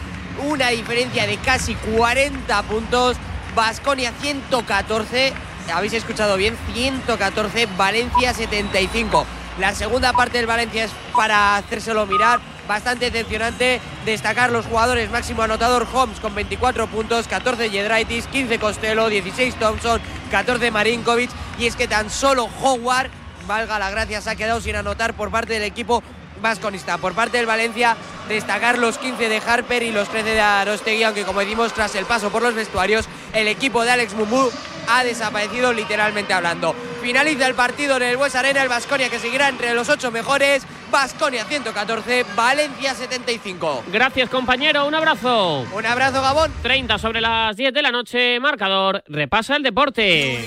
Una diferencia de casi 40 puntos. Basconia 114. Habéis escuchado bien, 114, Valencia 75. La segunda parte del Valencia es para hacérselo mirar. Bastante decepcionante. Destacar los jugadores máximo anotador Holmes con 24 puntos, 14 Yedraitis, 15 Costello, 16 Thompson, 14 Marinkovic. Y es que tan solo Howard, valga la gracia, se ha quedado sin anotar por parte del equipo vasconista. Por parte del Valencia, destacar los 15 de Harper y los 13 de Arostegui, aunque como decimos, tras el paso por los vestuarios, el equipo de Alex Mumbu ha desaparecido literalmente hablando. Finaliza el partido en el Bues Arena, el Vasconia que seguirá entre los ocho mejores. Vasconia 114, Valencia 75. Gracias, compañero. Un abrazo. Un abrazo, Gabón. 30 sobre las 10 de la noche. Marcador. Repasa el deporte.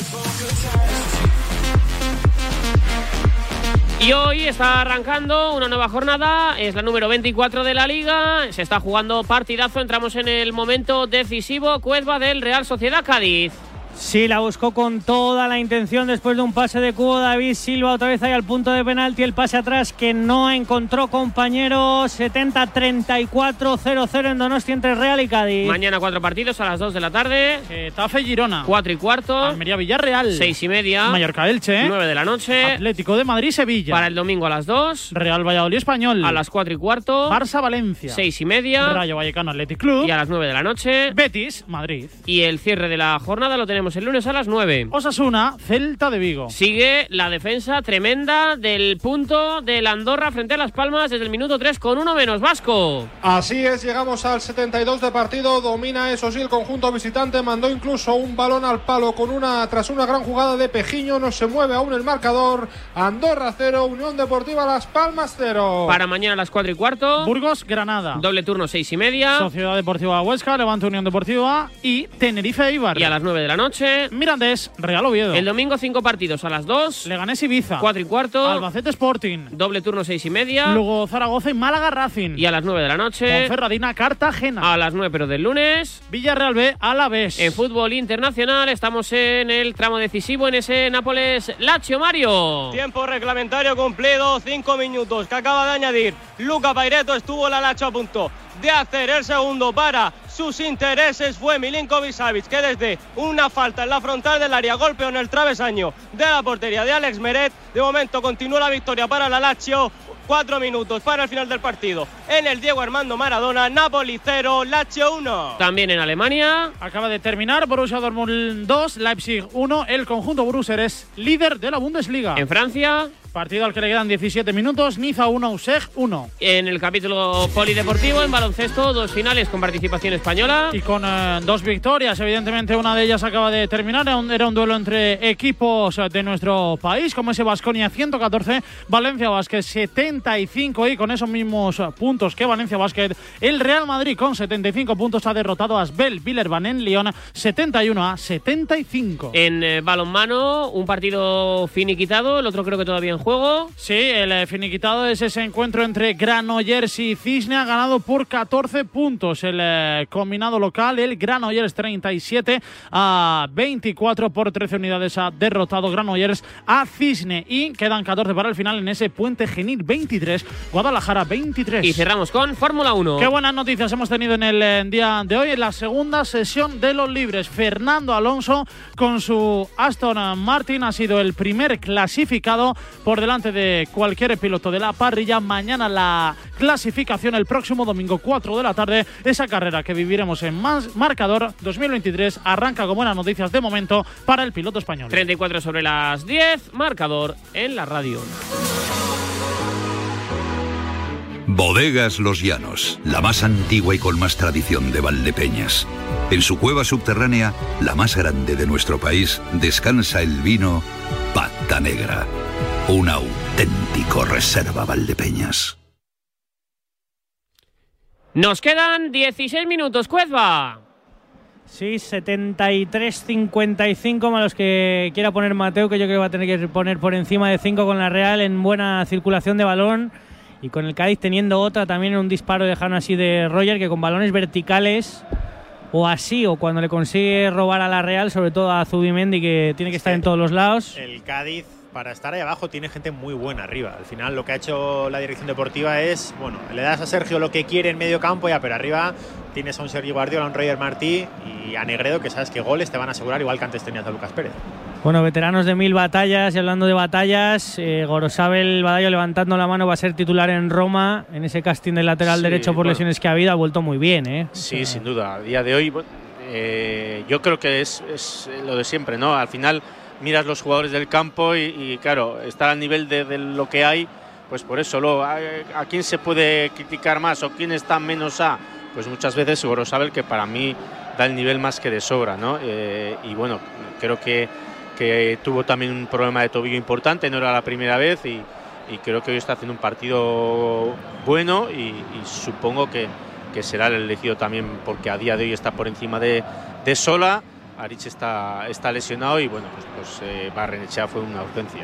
Y hoy está arrancando una nueva jornada, es la número 24 de la liga, se está jugando partidazo, entramos en el momento decisivo, Cuezba del Real Sociedad Cádiz. Sí, la buscó con toda la intención después de un pase de cubo. David Silva otra vez ahí al punto de penalti. El pase atrás que no encontró compañero. 70-34-0-0 en Donosti entre Real y Cádiz. Mañana cuatro partidos a las 2 de la tarde. Getafe Girona. 4 y cuarto. Almería Villarreal. 6 y media. Mallorca Elche. 9 de la noche. Atlético de Madrid Sevilla. Para el domingo a las 2. Real Valladolid Español. A las 4 y cuarto. Barça Valencia. 6 y media. Rayo Vallecano Athletic Club. Y a las 9 de la noche. Betis Madrid. Y el cierre de la jornada lo tenemos el lunes a las 9. Osasuna, Celta de Vigo. Sigue la defensa tremenda del punto del Andorra frente a Las Palmas desde el minuto 3 con uno menos Vasco. Así es, llegamos al 72 de partido, domina eso sí el conjunto visitante, mandó incluso un balón al palo con una tras una gran jugada de Pejiño, no se mueve aún el marcador. Andorra 0, Unión Deportiva Las Palmas 0. Para mañana a las 4 y cuarto. Burgos, Granada. Doble turno 6 y media. Sociedad Deportiva Huesca, Levante Unión Deportiva y Tenerife Ibar. Y a las 9 de la noche. Mirandés Real Oviedo. El domingo cinco partidos a las 2. Leganés Ibiza. 4 y cuarto. Albacete Sporting. Doble turno 6 y media. Luego Zaragoza y Málaga Racing. Y a las 9 de la noche. Ferradina Cartagena. A las 9 pero del lunes. Villarreal B a la vez. En fútbol internacional estamos en el tramo decisivo en ese Nápoles Lazio Mario. Tiempo reglamentario cumplido, 5 minutos que acaba de añadir Luca Paireto estuvo la Lazio a punto de hacer el segundo para sus intereses fue Milinkovic Savic que desde una falta en la frontal del área golpeó en el travesaño de la portería de Alex Meret. De momento continúa la victoria para la Lazio. Cuatro minutos para el final del partido. En el Diego Armando Maradona, Napoli 0, Lazio 1. También en Alemania. Acaba de terminar Borussia Dortmund 2, Leipzig 1. El conjunto Borussia es líder de la Bundesliga. En Francia. Partido al que le quedan 17 minutos, Niza 1, Useg 1. En el capítulo polideportivo, en baloncesto, dos finales con participación española. Y con eh, dos victorias, evidentemente una de ellas acaba de terminar. Era un, era un duelo entre equipos de nuestro país, como ese Vasconia 114, Valencia Basket 75 y con esos mismos puntos que Valencia Basket, el Real Madrid con 75 puntos ha derrotado a Asbel Villerban en Lyon 71 a 75. En eh, balonmano, un partido finiquitado, el otro creo que todavía en juego. Sí, el eh, finiquitado es ese encuentro entre Granollers y Cisne, ha ganado por 14 puntos el eh, combinado local, el Granollers 37 a 24 por 13 unidades ha derrotado Granollers a Cisne y quedan 14 para el final en ese Puente Genil 23, Guadalajara 23. Y cerramos con Fórmula 1. Qué buenas noticias hemos tenido en el día de hoy, en la segunda sesión de los libres. Fernando Alonso con su Aston Martin ha sido el primer clasificado por delante de cualquier piloto de la parrilla. Mañana la clasificación, el próximo domingo 4 de la tarde. Esa carrera que viviremos en más marcador 2023 arranca con buenas noticias de momento para el piloto español. 34 sobre las 10, marcador en la radio. Bodegas Los Llanos, la más antigua y con más tradición de Valdepeñas. En su cueva subterránea, la más grande de nuestro país, descansa el vino Pata Negra, un auténtico reserva Valdepeñas. Nos quedan 16 minutos, Cuezba. Sí, 73-55 más los que quiera poner Mateo, que yo creo que va a tener que poner por encima de 5 con la Real en buena circulación de balón y con el Cádiz teniendo otra también en un disparo de Jano así de Roger, que con balones verticales o así, o cuando le consigue robar a la Real, sobre todo a Zubimendi, que tiene que estar en todos los lados. El Cádiz, para estar ahí abajo, tiene gente muy buena arriba. Al final, lo que ha hecho la dirección deportiva es, bueno, le das a Sergio lo que quiere en medio campo, ya, pero arriba tienes a un Sergio Guardiola, a un Roger Martí y a Negredo, que sabes que goles te van a asegurar, igual que antes tenías a Lucas Pérez. Bueno, veteranos de mil batallas y hablando de batallas, eh, Gorosabel Badallo levantando la mano va a ser titular en Roma en ese casting del lateral Sí, derecho por bueno. lesiones que ha habido, ha vuelto muy bien, ¿eh? Sí, sin duda. A día de hoy, eh, yo creo que es, es lo de siempre, ¿no? Al final miras los jugadores del campo y, claro, estar al nivel de, lo que hay, pues por eso, luego, ¿a, quién se puede criticar más o quién está menos a? Pues muchas veces Gorosabel, que para mí da el nivel más que de sobra, ¿no? Eh, y bueno, creo que, que tuvo también un problema de tobillo importante, no era la primera vez y, creo que hoy está haciendo un partido bueno y, y supongo que, que será el elegido también porque a día de hoy está por encima de, de Sola. Arich está, está lesionado y bueno, pues, pues eh, Barrenechea fue una urgencia.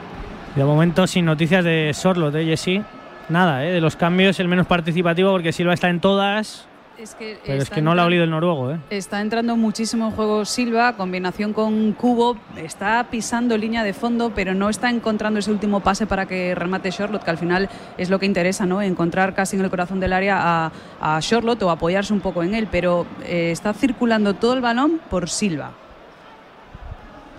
De momento sin noticias de Sorlot, ¿eh, Jessy? Nada, ¿eh? De los cambios, el menos participativo porque Silva está en todas, Es que pero es que no la ha olido el noruego, ¿eh? Está entrando muchísimo en juego Silva, combinación con Cubo, está pisando línea de fondo, pero no está encontrando ese último pase para que remate Charlotte, que al final es lo que interesa, ¿no? Encontrar casi en el corazón del área a, a Charlotte o apoyarse un poco en él, pero eh, está circulando todo el balón por Silva.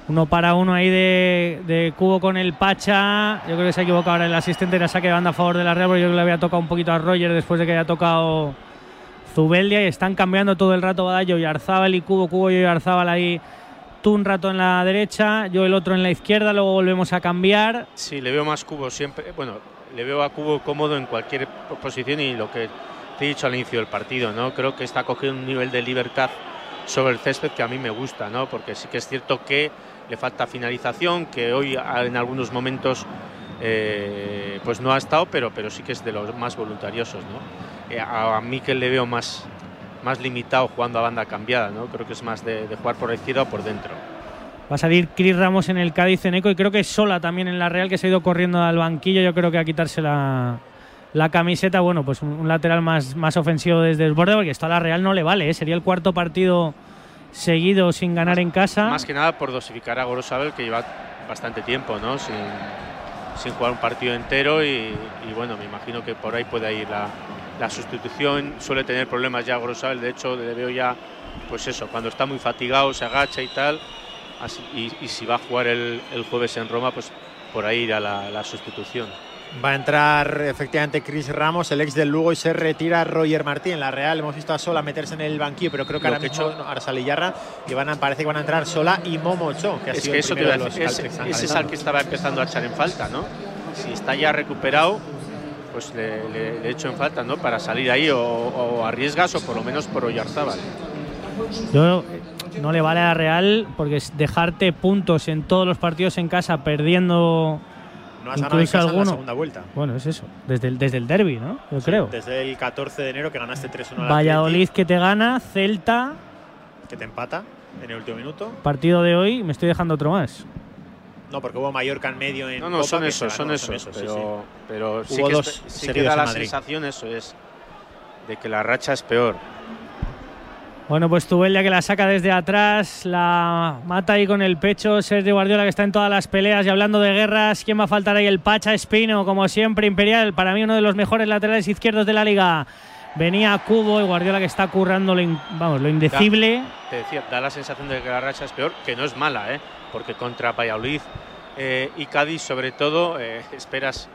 Uno para uno ahí de, de Cubo con el Pacha. Yo creo que se ha equivocado ahora el asistente era saque de banda a favor de la Real, porque yo creo que le había tocado un poquito a Roger después de que haya tocado Zubeldia y están cambiando todo el rato Badallo y Arzábal y Cubo, Cubo y Arzábal ahí. Tú un rato en la derecha, yo el otro en la izquierda, luego volvemos a cambiar. Sí, le veo más Cubo siempre. Bueno, le veo a Cubo cómodo en cualquier posición y lo que te he dicho al inicio del partido, ¿no? Creo que está cogiendo un nivel de libertad sobre el césped que a mí me gusta, ¿no? Porque sí que es cierto que le falta finalización, que hoy a- en algunos momentos eh, pues no ha estado, pero, pero sí que es de los más voluntariosos, ¿no? Eh, a, a mí que le veo más, más limitado jugando a banda cambiada, ¿no? Creo que es más de, jugar por la izquierda o por dentro. Va a salir Cris Ramos en el Cádiz en eco y creo que Sola también en la Real que se ha ido corriendo al banquillo. Yo creo que a quitarse la, la camiseta. Bueno, pues un, un lateral más, más ofensivo desde el borde porque esto a la Real no le vale. ¿eh? Sería el cuarto partido seguido sin ganar en casa. Más que nada por dosificar a Gorosabel, que lleva bastante tiempo ¿no? sin, sin jugar un partido entero y, bueno, me imagino que por ahí puede ir la, la sustitución. Suele tener problemas ya Gorosabel, de hecho le veo ya, pues eso, cuando está muy fatigado se agacha y tal. Y si va a jugar el, el jueves en Roma, pues por ahí irá la, la sustitución. Va a entrar efectivamente Chris Ramos, el ex del Lugo, y se retira Roger Martí en la Real. Hemos visto a Sola meterse en el banquillo, pero creo que Lo ahora que mismo hecho- no, Arsal y Yarra, y van a, parece que van a entrar Sola y Momo Ocho, que ha es sido que el eso primero de los ese, es al que estaba empezando a echar en falta, ¿no? Si está ya recuperado, pues le, le, le echo en falta, ¿no? Para salir ahí o, o arriesgas o por lo menos por Oyarzábal. Yo eh, no le vale a la Real porque es dejarte puntos en todos los partidos en casa perdiendo No has ganado en incluso casa en la alguno. segunda vuelta. Bueno, es eso. Desde el, desde el derby, ¿no? Yo creo. Desde el 14 de enero que ganaste 3-1 al Valladolid que te gana, Celta, que te empata en el último minuto. partido de hoy, me estoy dejando otro más. No, porque hubo Mallorca en medio en No, no, Copa, son esos, son esos, pero, sí. pero sí Hubo que, dos es- sí que da la Madrid. sensación, eso es, de que la racha es peor. Bueno, pues Tubelia que la saca desde atrás, la mata ahí con el pecho. Sergio Guardiola que está en todas las peleas y hablando de guerras. ¿Quién va a faltar ahí? El Pacha Espino, como siempre, Imperial. Para mí uno de los mejores laterales izquierdos de la liga. Venía Cubo y Guardiola que está currando lo, vamos, lo indecible. Da- te decía, da la sensación de que la racha es peor, que no es mala, ¿eh? porque contra Valladolid eh, y Cádiz, sobre todo, eh, esperas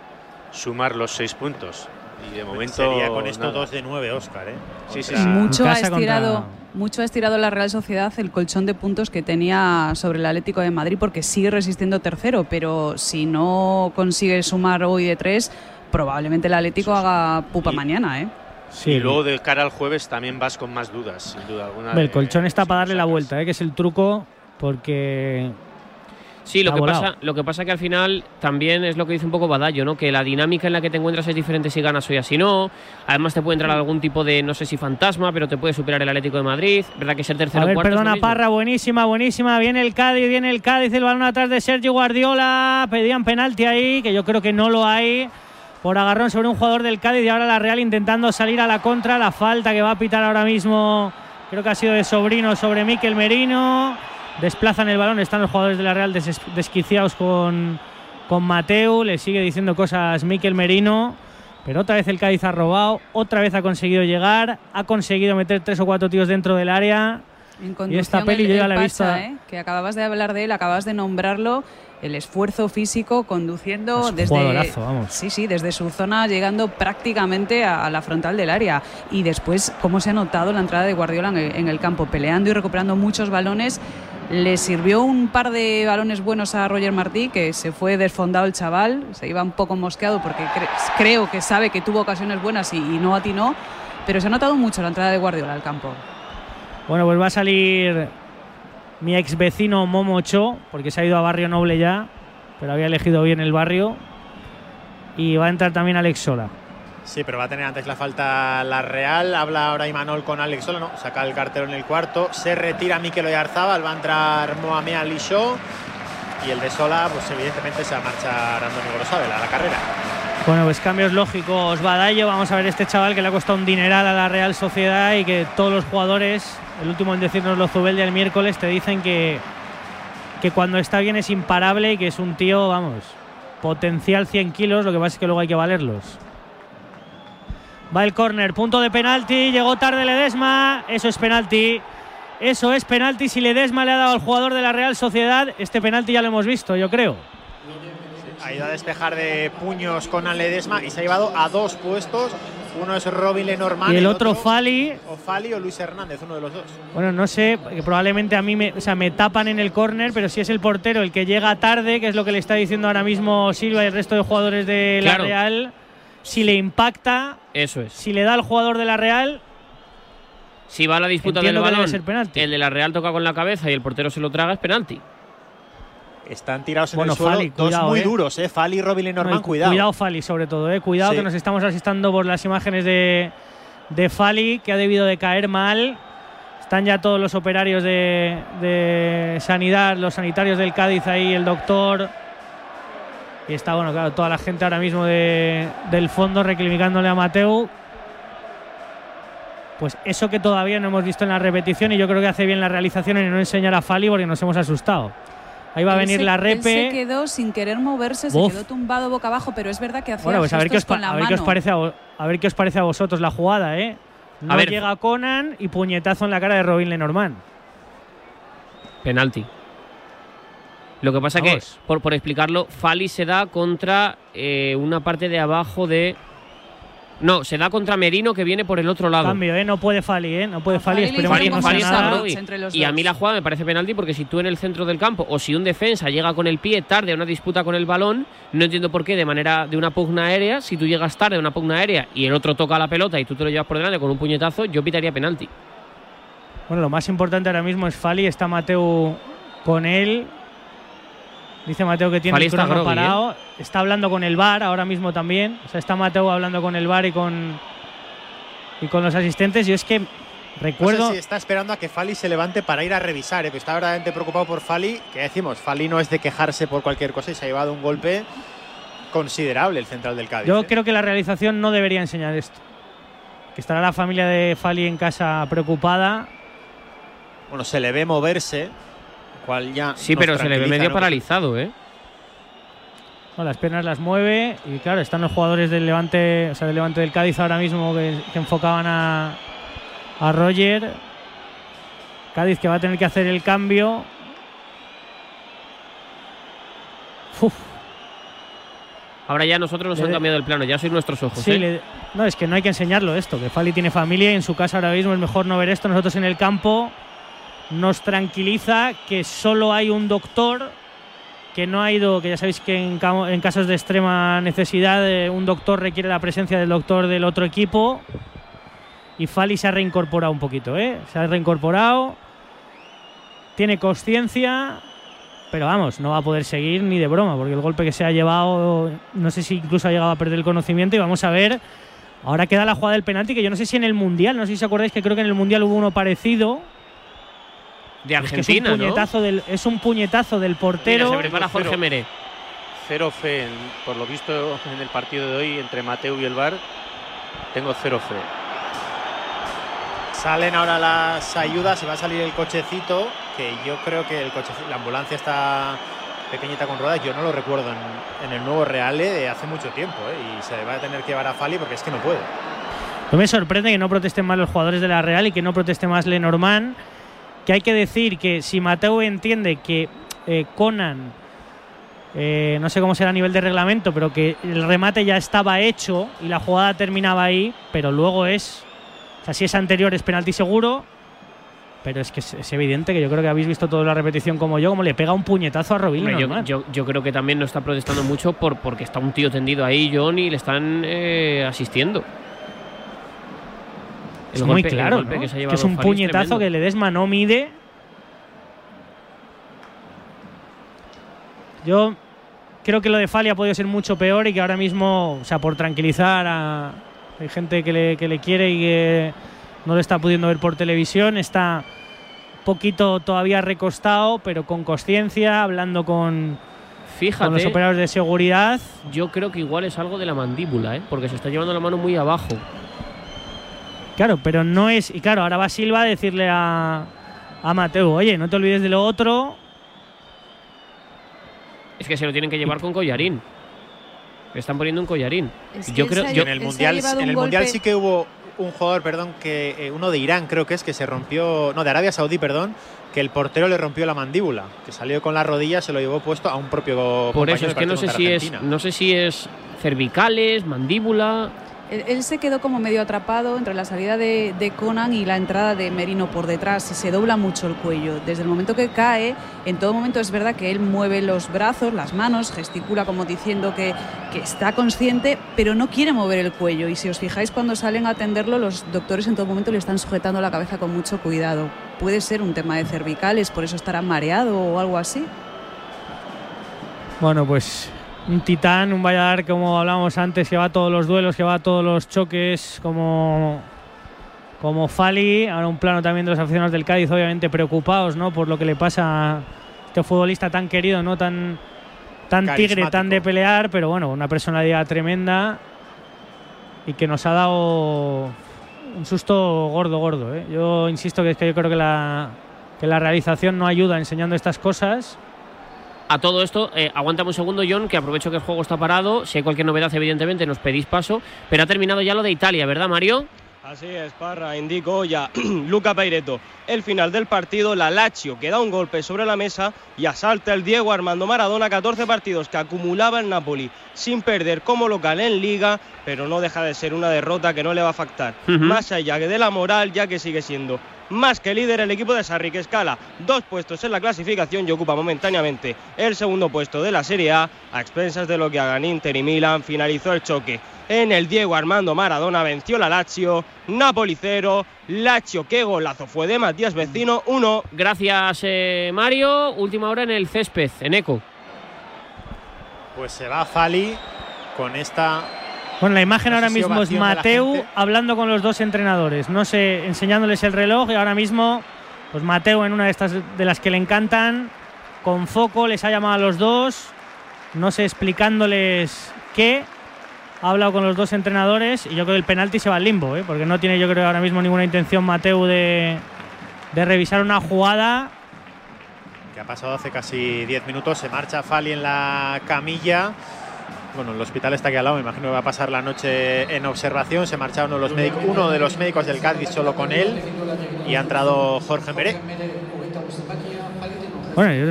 sumar los seis puntos. Y de momento. Sería con esto nada. 2 de 9, Oscar. ¿eh? Sí, sí, Contra- sí. Mucho ha, estirado, contra- mucho ha estirado la Real Sociedad el colchón de puntos que tenía sobre el Atlético de Madrid porque sigue resistiendo tercero, pero si no consigue sumar hoy de tres, probablemente el Atlético haga pupa mañana, ¿eh? Sí. Y luego de cara al jueves también vas con más dudas, sin duda alguna. El colchón está para darle la vuelta, ¿eh? que es el truco, porque Sí, lo que, volado. pasa, lo que pasa que al final también es lo que dice un poco Badallo, ¿no? Que la dinámica en la que te encuentras es diferente si ganas o ya si no. Además te puede entrar algún tipo de, no sé si fantasma, pero te puede superar el Atlético de Madrid. ¿Verdad que ser tercero A o ver, cuarto es perdona? Parra, buenísima, buenísima. Viene el Cádiz, viene el Cádiz, el balón atrás de Sergio Guardiola. Pedían penalti ahí, que yo creo que no lo hay. Por agarrón sobre un jugador del Cádiz y ahora la Real intentando salir a la contra. La falta que va a pitar ahora mismo, creo que ha sido de Sobrino sobre Miquel Merino. Desplazan el balón, están los jugadores de la Real des- desquiciados con, con Mateu. Le sigue diciendo cosas Miquel Merino. Pero otra vez el Cádiz ha robado, otra vez ha conseguido llegar, ha conseguido meter tres o cuatro tíos dentro del área. En Y esta peli el- yo ya la he visto. ¿eh? que acababas de hablar de él, acabas de nombrarlo, el esfuerzo físico conduciendo Es desde jugadorazo, vamos. sí, sí, desde su zona llegando prácticamente a, a la frontal del área y después cómo se ha notado la entrada de Guardiola en el, en el campo peleando y recuperando muchos balones. Le sirvió un par de balones buenos a Roger Martí, que se fue desfondado el chaval, se iba un poco mosqueado porque cre- creo que sabe que tuvo ocasiones buenas y, y no atinó, pero se ha notado mucho la entrada de Guardiola al campo. Bueno, pues va a salir mi ex vecino Momo Cho, porque se ha ido a Barrio Noble ya, pero había elegido bien el barrio. Y va a entrar también Alex Sola. Sí, pero va a tener antes la falta la Real. Habla ahora Imanol con Alex Sola, no, saca el cartero en el cuarto. Se retira Mikel Oyarzabal, va a entrar Mohamed Ali Show. Y el de Sola, pues evidentemente se va a marchar Antonio Grosabel a la carrera. Bueno, pues cambios lógicos. Badallo, vamos a ver este chaval que le ha costado un dineral a la Real Sociedad y que todos los jugadores, el último en decirnos Zubeldia el miércoles, te dicen que, que cuando está bien es imparable y que es un tío, vamos, potencial 100 kilos, lo que pasa es que luego hay que valerlos. Va el córner, punto de penalti, llegó tarde Ledesma, eso es penalti. Eso es penalti, si Ledesma le ha dado al jugador de la Real Sociedad, este penalti ya lo hemos visto, yo creo. Ha ido a despejar de puños con Ledesma y se ha llevado a dos puestos. Uno es Robin Lenormand Y el otro Fali, o Fali o Luis Hernández, uno de los dos. Bueno, no sé, probablemente a mí me, o sea, me tapan en el córner, pero si es el portero el que llega tarde, que es lo que le está diciendo ahora mismo Silva y el resto de jugadores de la Claro. Real, si le impacta, Eso es. si le da al jugador de la Real, Si va a la disputa del balón, ser penalti. el de la Real toca con la cabeza y el portero se lo traga, es penalti. Están tirados en Bueno, el suelo, Fali, dos cuidado, muy eh. duros, ¿eh? Fali y Robin no, y cu- cuidado. cuidado Fali sobre todo, eh, cuidado Sí. que nos estamos asistando por las imágenes de, de Fali, que ha debido de caer mal. Están ya todos los operarios de, de sanidad, los sanitarios del Cádiz ahí, el doctor. Y está, bueno, claro, toda la gente ahora mismo de- del fondo reclamicándole a Mateu. Pues eso que todavía no hemos visto en la repetición y yo creo que hace bien la realización en no enseñar a Fali porque nos hemos asustado. Ahí va a venir se- la él repe. se quedó sin querer moverse, se quedó tumbado boca abajo, pero es verdad que hacía Bueno, pues a ver, qué os, con la a, ver qué os parece a, ver qué os parece a vosotros la jugada, ¿eh? No A ver. llega Conan y puñetazo en la cara de Robin Lenormand. Penalti. Lo que pasa que, Vamos. por, por explicarlo, Fali se da contra eh, una parte de abajo de. No, se da contra Merino que viene por el otro lado. Cambio, ¿eh? No puede Fali, ¿eh? No puede Fali. Fali Fali, que no Fali está Y a mí la jugada me parece penalti porque si tú en el centro del campo o si un defensa llega con el pie tarde a una disputa con el balón, no entiendo por qué de manera de una pugna aérea, si tú llegas tarde a una pugna aérea y el otro toca la pelota y tú te lo llevas por delante con un puñetazo, yo pitaría penalti. Bueno, lo más importante ahora mismo es Fali. Está Mateo con él. Dice Mateo que tiene Fali el está crono ¿eh? parado. Está hablando con el bar ahora mismo también. O sea, está Mateo hablando con el bar y con, y con los asistentes. Yo es que recuerdo. No sé si está esperando a que Fali se levante para ir a revisar, ¿eh? está verdaderamente preocupado por Fali. Que decimos, Fali no es de quejarse por cualquier cosa y se ha llevado un golpe considerable el central del Cádiz. Yo ¿eh? creo que la realización no debería enseñar esto. Que estará la familia de Fali en casa preocupada. Bueno, se le ve moverse, cual ya. Sí, pero se le ve medio ¿no? paralizado, ¿eh? No, las piernas las mueve y claro, están los jugadores del Levante, o sea, del Levante del Cádiz ahora mismo que, que enfocaban a, a Roger. Cádiz que va a tener que hacer el cambio. Uf, Ahora ya nosotros nos Le han de- cambiado el plano, ya sois nuestros ojos. sí, ¿eh? le- no, es que no hay que enseñarlo esto, que Fali tiene familia y en su casa ahora mismo es mejor no ver esto. Nosotros en el campo nos tranquiliza que solo hay un doctor que no ha ido, que ya sabéis que en, ca- en casos de extrema necesidad eh, un doctor requiere la presencia del doctor del otro equipo y Fali se ha reincorporado un poquito, ¿eh? Se ha reincorporado, tiene conciencia pero vamos, no va a poder seguir ni de broma, porque el golpe que se ha llevado, no sé si incluso ha llegado a perder el conocimiento y vamos a ver. Ahora queda la jugada del penalti, que yo no sé si en el Mundial, no sé si os acordáis que creo que en el Mundial hubo uno parecido. De Es que Argentina, es, un ¿no? puñetazo del, es un puñetazo del portero. Mira, se prepara Jorge Meré. Cero fe, en- por lo visto en el partido de hoy entre Mateu y el Bar. Tengo cero fe. Salen ahora las ayudas y va a salir el cochecito, que yo creo que el coche, la ambulancia está pequeñita con ruedas, yo no lo recuerdo en, en el nuevo Reale de hace mucho tiempo, ¿eh? y se va a tener que llevar a Fali porque es que no puede. No me sorprende que no protesten más los jugadores de la Real y que no proteste más Lenormand. Que hay que decir que si Mateo entiende que eh, Conan, eh, no sé cómo será a nivel de reglamento, pero que el remate ya estaba hecho y la jugada terminaba ahí, pero luego es. O sea, si es anterior es penalti seguro. Pero es que es, es evidente que yo creo que habéis visto toda la repetición como yo, como le pega un puñetazo a Robin. Yo- yo creo que también no está protestando mucho por, porque está un tío tendido ahí, John, y le están eh, asistiendo. Es muy claro, ¿no? que se ha Es un puñetazo tremendo. que le des mano mide. Yo creo que lo de Fali ha podido ser mucho peor y que ahora mismo, o sea, por tranquilizar a hay gente que le, que le quiere y que no lo está pudiendo ver por televisión, está poquito todavía recostado, pero con conciencia, hablando con, Fíjate. con los operadores de seguridad. Yo creo que igual es algo de la mandíbula, ¿eh? porque se está llevando la mano muy abajo. Claro, pero no es. Y claro, ahora va Silva a decirle a, a Mateo, oye, no te olvides de lo otro. Es que se lo tienen que llevar con collarín. Le están poniendo un collarín. Es yo creo, yo- en el mundial, en el mundial sí que hubo un jugador, perdón, que eh, uno de Irán creo que es que se rompió, no, de Arabia Saudí, perdón, que el portero le rompió la mandíbula, que salió con la rodilla, se lo llevó puesto a un propio por compañero eso es que no sé si es, no sé si es cervicales, mandíbula. Él, se quedó como medio atrapado entre la salida de, Conan y la entrada de Merino por detrás. Se dobla mucho el cuello. Desde el momento que cae, en todo momento es verdad que él mueve los brazos, las manos, gesticula como diciendo que, que está consciente, pero no quiere mover el cuello. Y si os fijáis, cuando salen a atenderlo, los doctores en todo momento le están sujetando la cabeza con mucho cuidado. Puede ser un tema de cervicales, por eso estará mareado o algo así. Bueno, pues un titán, un Valladar, como hablábamos antes, que va a todos los duelos, que va a todos los choques, como, como Fali. Ahora un plano también de los aficionados del Cádiz, obviamente preocupados ¿no? por lo que le pasa a este futbolista tan querido, no tan, tan tigre, tan de pelear, pero bueno, una personalidad tremenda y que nos ha dado un susto gordo, gordo. ¿eh? Yo insisto que es que yo creo que la, que la realización no ayuda enseñando estas cosas. A todo esto, eh, aguántame un segundo, John, que aprovecho que el juego está parado. Si hay cualquier novedad, evidentemente, nos pedís paso. Pero ha terminado ya lo de Italia, ¿verdad, Mario? Así es, Parra, indico ya Luca Peireto. El final del partido, la Lazio que da un golpe sobre la mesa y asalta el Diego Armando Maradona, 14 partidos que acumulaba el Napoli sin perder como local en Liga, pero no deja de ser una derrota que no le va a afectar. Más allá que de la moral, ya que sigue siendo más que líder el equipo de Sarri, que escala dos puestos en la clasificación y ocupa momentáneamente el segundo puesto de la Serie A, a expensas de lo que hagan Inter y Milan, finalizó el choque. En el Diego Armando Maradona venció la Lazio, Napoli 0, Lazio, qué golazo fue de Matías Vecino, 1. Gracias, eh, Mario. Última hora en el césped, en Eco. Pues se va Fali con esta Bueno, la imagen ahora mismo es Mateu hablando con los dos entrenadores, no sé, enseñándoles el reloj y ahora mismo, pues Mateu en una de estas de las que le encantan, con foco, les ha llamado a los dos, no sé, explicándoles qué, ha hablado con los dos entrenadores y yo creo que el penalti se va al limbo, ¿eh? porque no tiene yo creo ahora mismo ninguna intención Mateu de, de revisar una jugada. que ha pasado hace casi 10 minutos, se marcha Fali en la camilla. Bueno, el hospital está aquí al lado, me imagino que va a pasar la noche en observación. Se marcha uno de los médicos, uno de los médicos del Cádiz solo con él y ha entrado Jorge Meré. Bueno, yo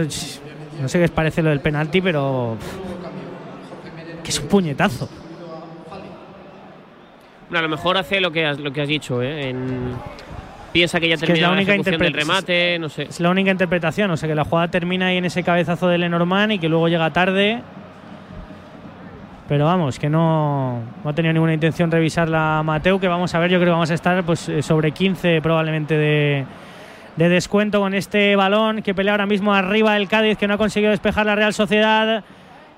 no sé qué os parece lo del penalti, pero pff, que es un puñetazo. Bueno, a lo mejor hace lo que has, lo que has dicho, ¿eh? En- Piensa que ya Es que es termina la la, única ejecución del interpretación. remate, no sé. Es la única interpretación, o sea que la jugada termina ahí en ese cabezazo de Lenormand y que luego llega tarde. Pero vamos, que no, no ha tenido ninguna intención revisar la Mateu, que vamos a ver, yo creo que vamos a estar pues eh, sobre 15 probablemente de, de descuento con este balón que pelea ahora mismo arriba el Cádiz, que no ha conseguido despejar la Real Sociedad.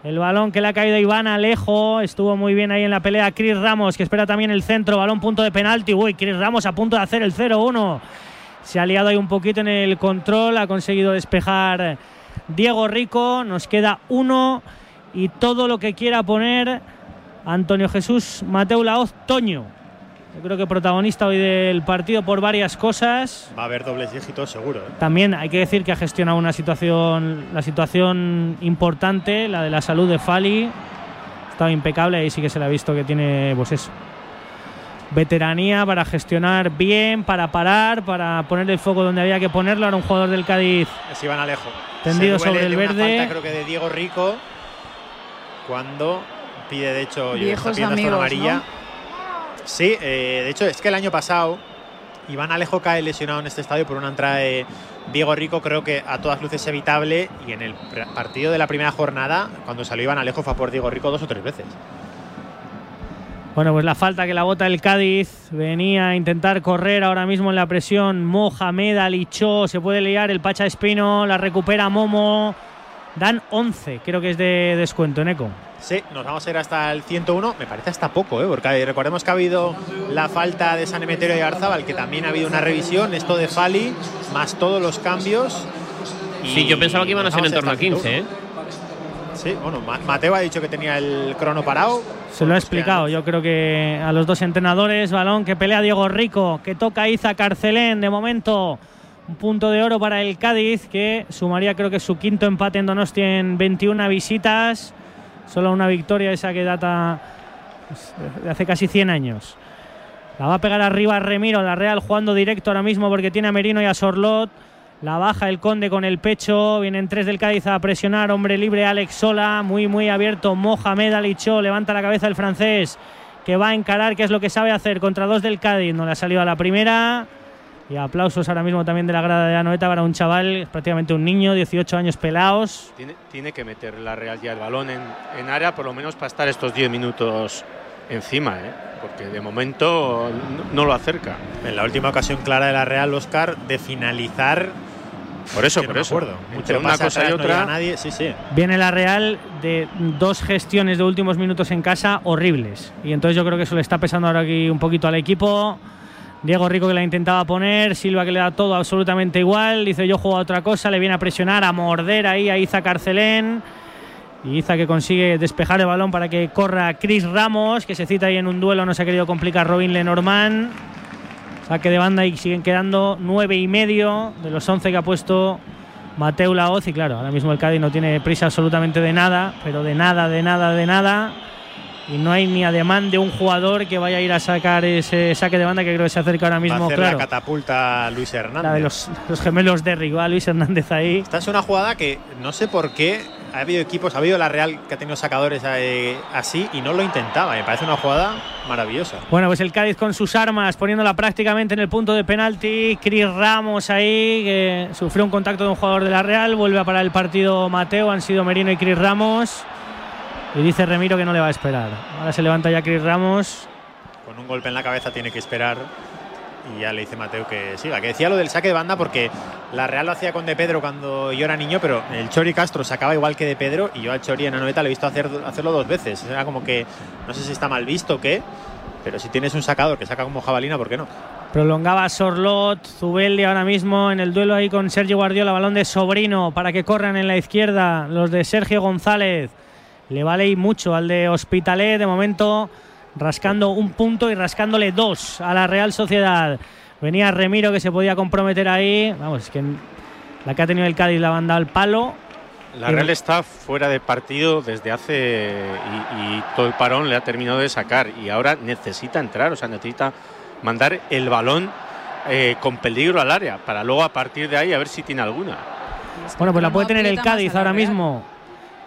El balón que le ha caído a Iván Alejo. Estuvo muy bien ahí en la pelea Chris Ramos, que espera también el centro. Balón punto de penalti. Uy, Chris Ramos a punto de hacer el 0-1. Se ha liado ahí un poquito en el control. Ha conseguido despejar Diego Rico. Nos queda uno. Y todo lo que quiera poner Antonio Jesús Mateo Laoz Toño. Yo creo que protagonista hoy del partido por varias cosas. Va a haber dobles dígitos seguro. ¿eh? También hay que decir que ha gestionado una situación, la situación importante, la de la salud de Fali. Ha estado impecable y sí que se le ha visto que tiene, pues eso, veteranía para gestionar bien, para parar, para poner el foco donde había que ponerlo. Era un jugador del Cádiz. Es Iván Alejo. Tendido sobre el de una verde. falta, creo que de Diego Rico. Cuando pide, de hecho, yo está pidiendo amigos, amarilla. ¿no? Sí, eh, de hecho, es que el año pasado Iván Alejo cae lesionado en este estadio por una entrada de Diego Rico, creo que a todas luces evitable. Y en el partido de la primera jornada, cuando salió Iván Alejo, fue a por Diego Rico dos o tres veces. Bueno, pues la falta que la bota el Cádiz. Venía a intentar correr ahora mismo en la presión. Mohamed Alichó. Se puede liar el Pacha Espino. La recupera Momo. Dan 11, creo que es de descuento, Neco. Sí, nos vamos a ir hasta el 101. Me parece hasta poco, ¿eh? porque recordemos que ha habido la falta de San Emeterio y Arzabal, que también ha habido una revisión. Esto de Fali, más todos los cambios. Sí, yo pensaba que iban a ser en torno a hasta el 15, ¿eh? 101. Sí, bueno, Ma- Mateo ha dicho que tenía el crono parado. Se lo ha explicado, yo creo que a los dos entrenadores, balón que pelea Diego Rico, que toca Iza Carcelén, de momento un punto de oro para el Cádiz, que sumaría creo que su quinto empate en Donostia en 21 visitas, solo una victoria esa que data pues, de hace casi 100 años. La va a pegar arriba Remiro, la Real jugando directo ahora mismo porque tiene a Merino y a Sorlot. La baja el Conde con el pecho. Vienen tres del Cádiz a presionar. Hombre libre Alex Sola. Muy, muy abierto. Mohamed Alicho. Levanta la cabeza el francés. Que va a encarar, que es lo que sabe hacer contra dos del Cádiz. No le ha salido a la primera. Y aplausos ahora mismo también de la grada de Anoeta para un chaval, prácticamente un niño, 18 años pelados. Tiene, tiene que meter la Real ya el balón en, en área, por lo menos para estar estos 10 minutos encima, ¿eh? porque de momento no, no lo acerca. En la última ocasión clara de la Real, Oscar, de finalizar. Por eso, no por me eso. acuerdo. Entre Mucho una cosa y atrás, no otra. llega nadie. Sí, sí. Viene la Real de dos gestiones de últimos minutos en casa horribles. Y entonces yo creo que eso le está pesando ahora aquí un poquito al equipo. Diego Rico que la intentaba poner, Silva que le da todo absolutamente igual, dice yo juego a otra cosa, le viene a presionar, a morder ahí a Iza Carcelén. Iza que consigue despejar el balón para que corra Chris Ramos, que se cita ahí en un duelo, no se ha querido complicar Robin Lenormand. Saque de banda y siguen quedando nueve y medio de los 11 que ha puesto Mateo Laoz. Y claro, ahora mismo el Cádiz no tiene prisa absolutamente de nada, pero de nada, de nada, de nada. Y no hay ni ademán de un jugador que vaya a ir a sacar ese saque de banda que creo que se acerca ahora Va a mismo, hacer claro. la catapulta Luis Hernández. La de los, los gemelos de Rigo, Luis Hernández ahí. Esta es una jugada que no sé por qué ha habido equipos, ha habido la Real que ha tenido sacadores eh, así y no lo intentaba. Me parece una jugada maravillosa. Bueno, pues el Cádiz con sus armas, poniéndola prácticamente en el punto de penalti. Chris Ramos ahí, que sufrió un contacto de un jugador de la Real. Vuelve a parar el partido Mateo, han sido Merino y Chris Ramos. Y dice Remiro que no le va a esperar. Ahora se levanta ya Chris Ramos. Con un golpe en la cabeza tiene que esperar. Y ya le dice Mateo que siga. Que decía lo del saque de banda porque la Real lo hacía con De Pedro cuando yo era niño, pero el Chori Castro sacaba igual que De Pedro y yo al Chori en Anoeta le he visto hacer, hacerlo dos veces. Era como que no sé si está mal visto o qué, pero si tienes un sacador que saca como jabalina, ¿por qué no? Prolongaba Sorlot, Zubeldi ahora mismo en el duelo ahí con Sergio Guardiola, balón de Sobrino para que corran en la izquierda los de Sergio González. Le vale y mucho al de Hospitalet, de momento rascando un punto y rascándole dos a la Real Sociedad. Venía Remiro que se podía comprometer ahí. Vamos, es que la que ha tenido el Cádiz la banda al palo. La Y- Real está fuera de partido desde hace. Y, y todo el parón le ha terminado de sacar. Y ahora necesita entrar, o sea, necesita mandar el balón eh, con peligro al área. Para luego a partir de ahí a ver si tiene alguna. Bueno, pues la puede tener el Cádiz ahora mismo.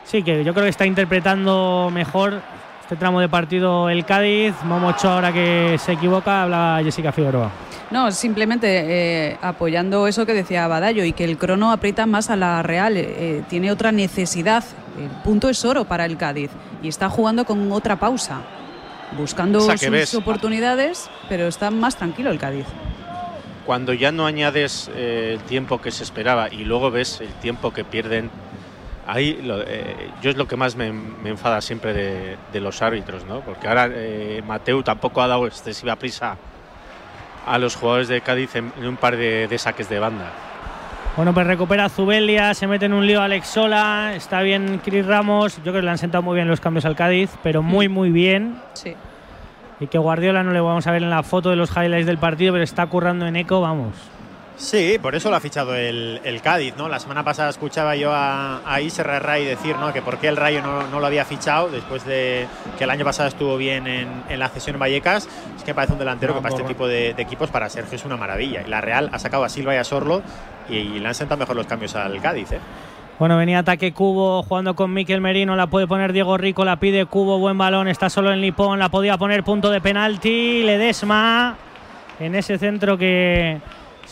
Sí, que yo creo que está interpretando mejor este tramo de partido el Cádiz. Momo Ochoa ahora que se equivoca, habla Jessica Figueroa. No, simplemente eh, apoyando eso que decía Badallo y que el crono aprieta más a la Real, eh, tiene otra necesidad. El punto es oro para el Cádiz y está jugando con otra pausa, buscando sus ves. oportunidades, pero está más tranquilo el Cádiz. cuando ya no añades eh, el tiempo que se esperaba y luego ves el tiempo que pierden, ahí lo- eh, yo es lo que más me, me enfada siempre de, de los árbitros, ¿no? Porque ahora eh, Mateu tampoco ha dado excesiva prisa a los jugadores de Cádiz en, en un par de, de saques de banda. Bueno, pues recupera Zubelia, se mete en un lío Alex Sola, está bien Chris Ramos. Yo creo que le han sentado muy bien los cambios al Cádiz, pero muy, muy bien. Sí. Y que Guardiola no le vamos a ver en la foto de los highlights del partido, pero está currando en eco, vamos. Sí, por eso lo ha fichado el, el Cádiz, ¿no? La semana pasada escuchaba yo a, a Isra Ray decir, ¿no? Que por qué el Rayo no, no lo había fichado después de que el año pasado estuvo bien en, en la cesión en Vallecas. Es que parece un delantero que para este tipo de, de equipos, para Sergio, es una maravilla. Y la Real ha sacado a Silva y a Sorlo y, y le han sentado mejor los cambios al Cádiz, ¿eh? Bueno, venía ataque Cubo jugando con Miquel Merino, la puede poner Diego Rico, la pide Cubo, buen balón, está solo en Lipón, la podía poner punto de penalti, Ledesma en ese centro que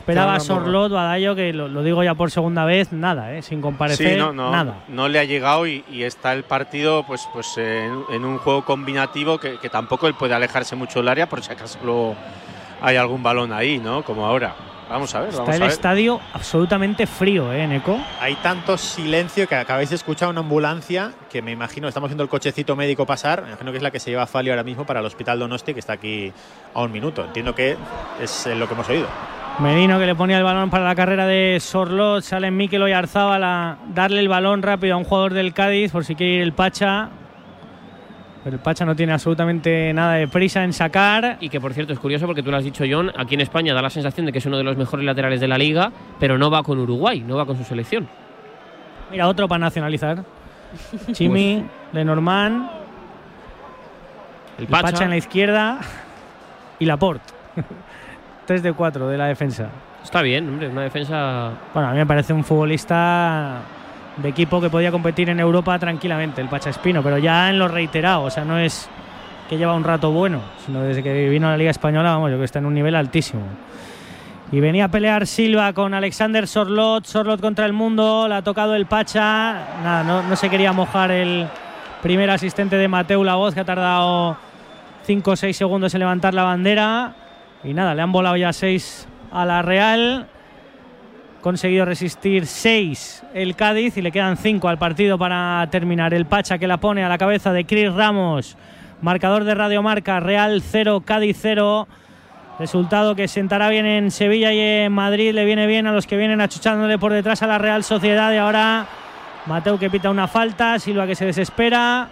esperaba Fernando Sorlot, Badallo, que lo, lo digo ya por segunda vez, nada, ¿eh? sin comparecer, Sí, no, no, nada. no le ha llegado y, y está el partido pues, pues en, en un juego combinativo que, que tampoco él puede alejarse mucho del área por si acaso hay algún balón ahí, ¿no? Como ahora. Vamos a ver, Está vamos el a ver. estadio absolutamente frío, ¿eh, Neco? Hay tanto silencio que acabáis de escuchar una ambulancia que me imagino, estamos viendo el cochecito médico pasar, me imagino que es la que se lleva a Fali ahora mismo para el hospital Donosti, que está aquí a un minuto. Entiendo que es eh, lo que hemos oído. Merino que le ponía el balón para la carrera de Sorlot, sale Mikel Oyarzábal a darle el balón rápido a un jugador del Cádiz por si quiere ir el Pacha. Pero el Pacha no tiene absolutamente nada de prisa en sacar. Y que por cierto es curioso porque tú lo has dicho, John, aquí en España da la sensación de que es uno de los mejores laterales de la liga, pero no va con Uruguay, no va con su selección. Mira, otro para nacionalizar. Chimi, Lenormand, El el Pacha. Pacha. en la izquierda y Laporte. 3 de 4 de la defensa. Está bien, hombre, una defensa. Bueno, a mí me parece un futbolista de equipo que podía competir en Europa tranquilamente, el Pacha Espino, pero ya en lo reiterado, o sea, no es que lleva un rato bueno, sino desde que vino a la Liga Española, vamos, yo que está en un nivel altísimo. Y venía a pelear Silva con Alexander Sorlot, Sorlot contra el mundo, la ha tocado el Pacha, nada, no, no se quería mojar el primer asistente de Mateu La Voz, que ha tardado 5 o 6 segundos en levantar la bandera. Y nada, le han volado ya 6 a la Real. Conseguido resistir 6 el Cádiz y le quedan 5 al partido para terminar. El Pacha que la pone a la cabeza de Chris Ramos. Marcador de Radio Marca, Real 0, Cádiz 0. Resultado que sentará bien en Sevilla y en Madrid. Le viene bien a los que vienen achuchándole por detrás a la Real Sociedad. Y ahora Mateu que pita una falta. Silva que se desespera.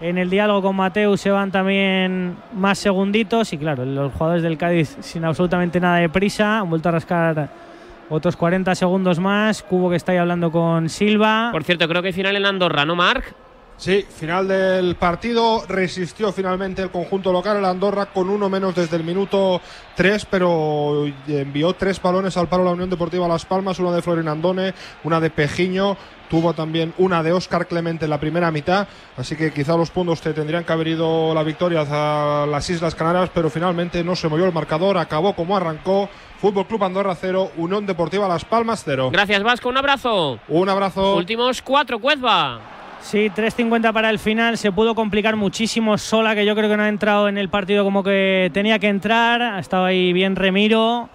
En el diálogo con Mateu se van también más segunditos. Y claro, los jugadores del Cádiz sin absolutamente nada de prisa. Han vuelto a rascar otros 40 segundos más. Cubo que está ahí hablando con Silva. Por cierto, creo que hay final en Andorra, ¿no, Marc? Sí, final del partido. Resistió finalmente el conjunto local, el Andorra, con uno menos desde el minuto 3, pero envió tres balones al palo la Unión Deportiva Las Palmas, una de Florin Andone, una de Pejiño. Tuvo también una de Óscar Clemente en la primera mitad, así que quizá los puntos te tendrían que haber ido la victoria hacia las Islas Canarias, pero finalmente no se movió el marcador, acabó como arrancó. Fútbol Club Andorra 0, Unión Deportiva Las Palmas 0. Gracias, Vasco, un abrazo. Un abrazo. Últimos cuatro, Cuezba. Sí, 3.50 para el final. Se pudo complicar muchísimo Sola, que yo creo que no ha entrado en el partido como que tenía que entrar. Ha estado ahí bien Remiro,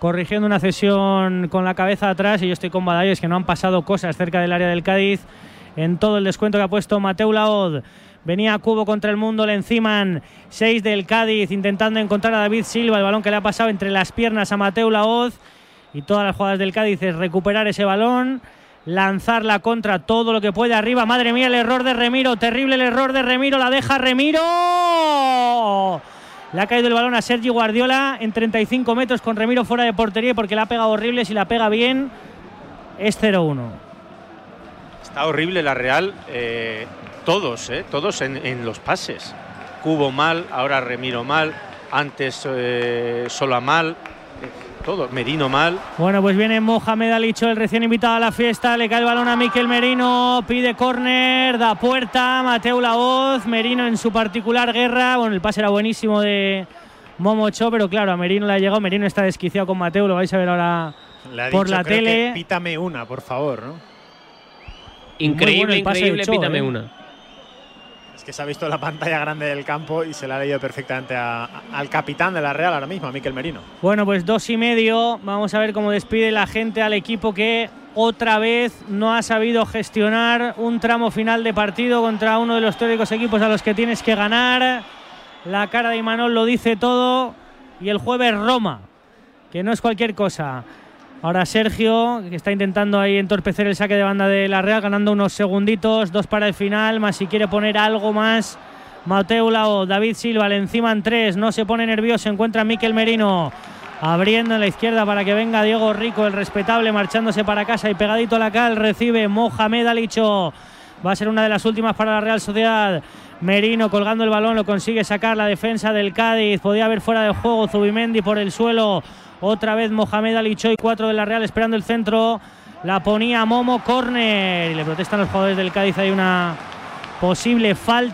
corrigiendo una cesión con la cabeza atrás. Y yo estoy con Badallos, que no han pasado cosas cerca del área del Cádiz en todo el descuento que ha puesto Mateu Laod. Venía Cubo contra el mundo, le enciman 6 del Cádiz, intentando encontrar a David Silva. El balón que le ha pasado entre las piernas a Mateu Laoz. Y todas las jugadas del Cádiz es recuperar ese balón lanzarla contra todo lo que puede arriba. Madre mía, el error de Remiro, terrible el error de Remiro, la deja Remiro. Le ha caído el balón a Sergi Guardiola en 35 metros con Remiro fuera de portería porque la ha pegado horrible. Si la pega bien, es 0-1. Está horrible la Real, eh, todos, eh, todos en, en los pases. Cubo mal, ahora Remiro mal, antes eh, Sola mal, todo, Merino mal. Bueno, pues viene Mohamed Alicho, el recién invitado a la fiesta. Le cae el balón a Miquel Merino, pide córner, da puerta. Mateo Laoz, Merino en su particular guerra. Bueno, el pase era buenísimo de Momocho, pero claro, a Merino le ha llegado. Merino está desquiciado con Mateo, lo vais a ver ahora por dicho, la creo que tele. pítame una, por favor, ¿no? Increíble, bueno el pase de increíble, Cho, pítame eh. una. Es que se ha visto la pantalla grande del campo y se la ha leído perfectamente al capitán de la Real ahora mismo, Miquel Merino. Bueno, pues dos y medio. Vamos a ver cómo despide la gente al equipo que otra vez no ha sabido gestionar un tramo final de partido contra uno de los teóricos equipos a los que tienes que ganar. La cara de Imanol lo dice todo. Y el jueves Roma, que no es cualquier cosa. Ahora Sergio, que está intentando ahí entorpecer el saque de banda de la Real, ganando unos segunditos, dos para el final, más si quiere poner algo más. Mateo Lao, David Silva, le encima en tres, no se pone nervioso, encuentra Miquel Merino. Abriendo en la izquierda para que venga Diego Rico, el respetable, marchándose para casa y pegadito a la cal, recibe Mohamed Alicho. Va a ser una de las últimas para la Real Sociedad. Merino colgando el balón, lo consigue sacar la defensa del Cádiz. Podía haber fuera de juego Zubimendi por el suelo. Otra vez Mohamed Alicho y cuatro de la Real esperando el centro. La ponía Momo Corner y le protestan los jugadores del Cádiz. Hay una posible falta.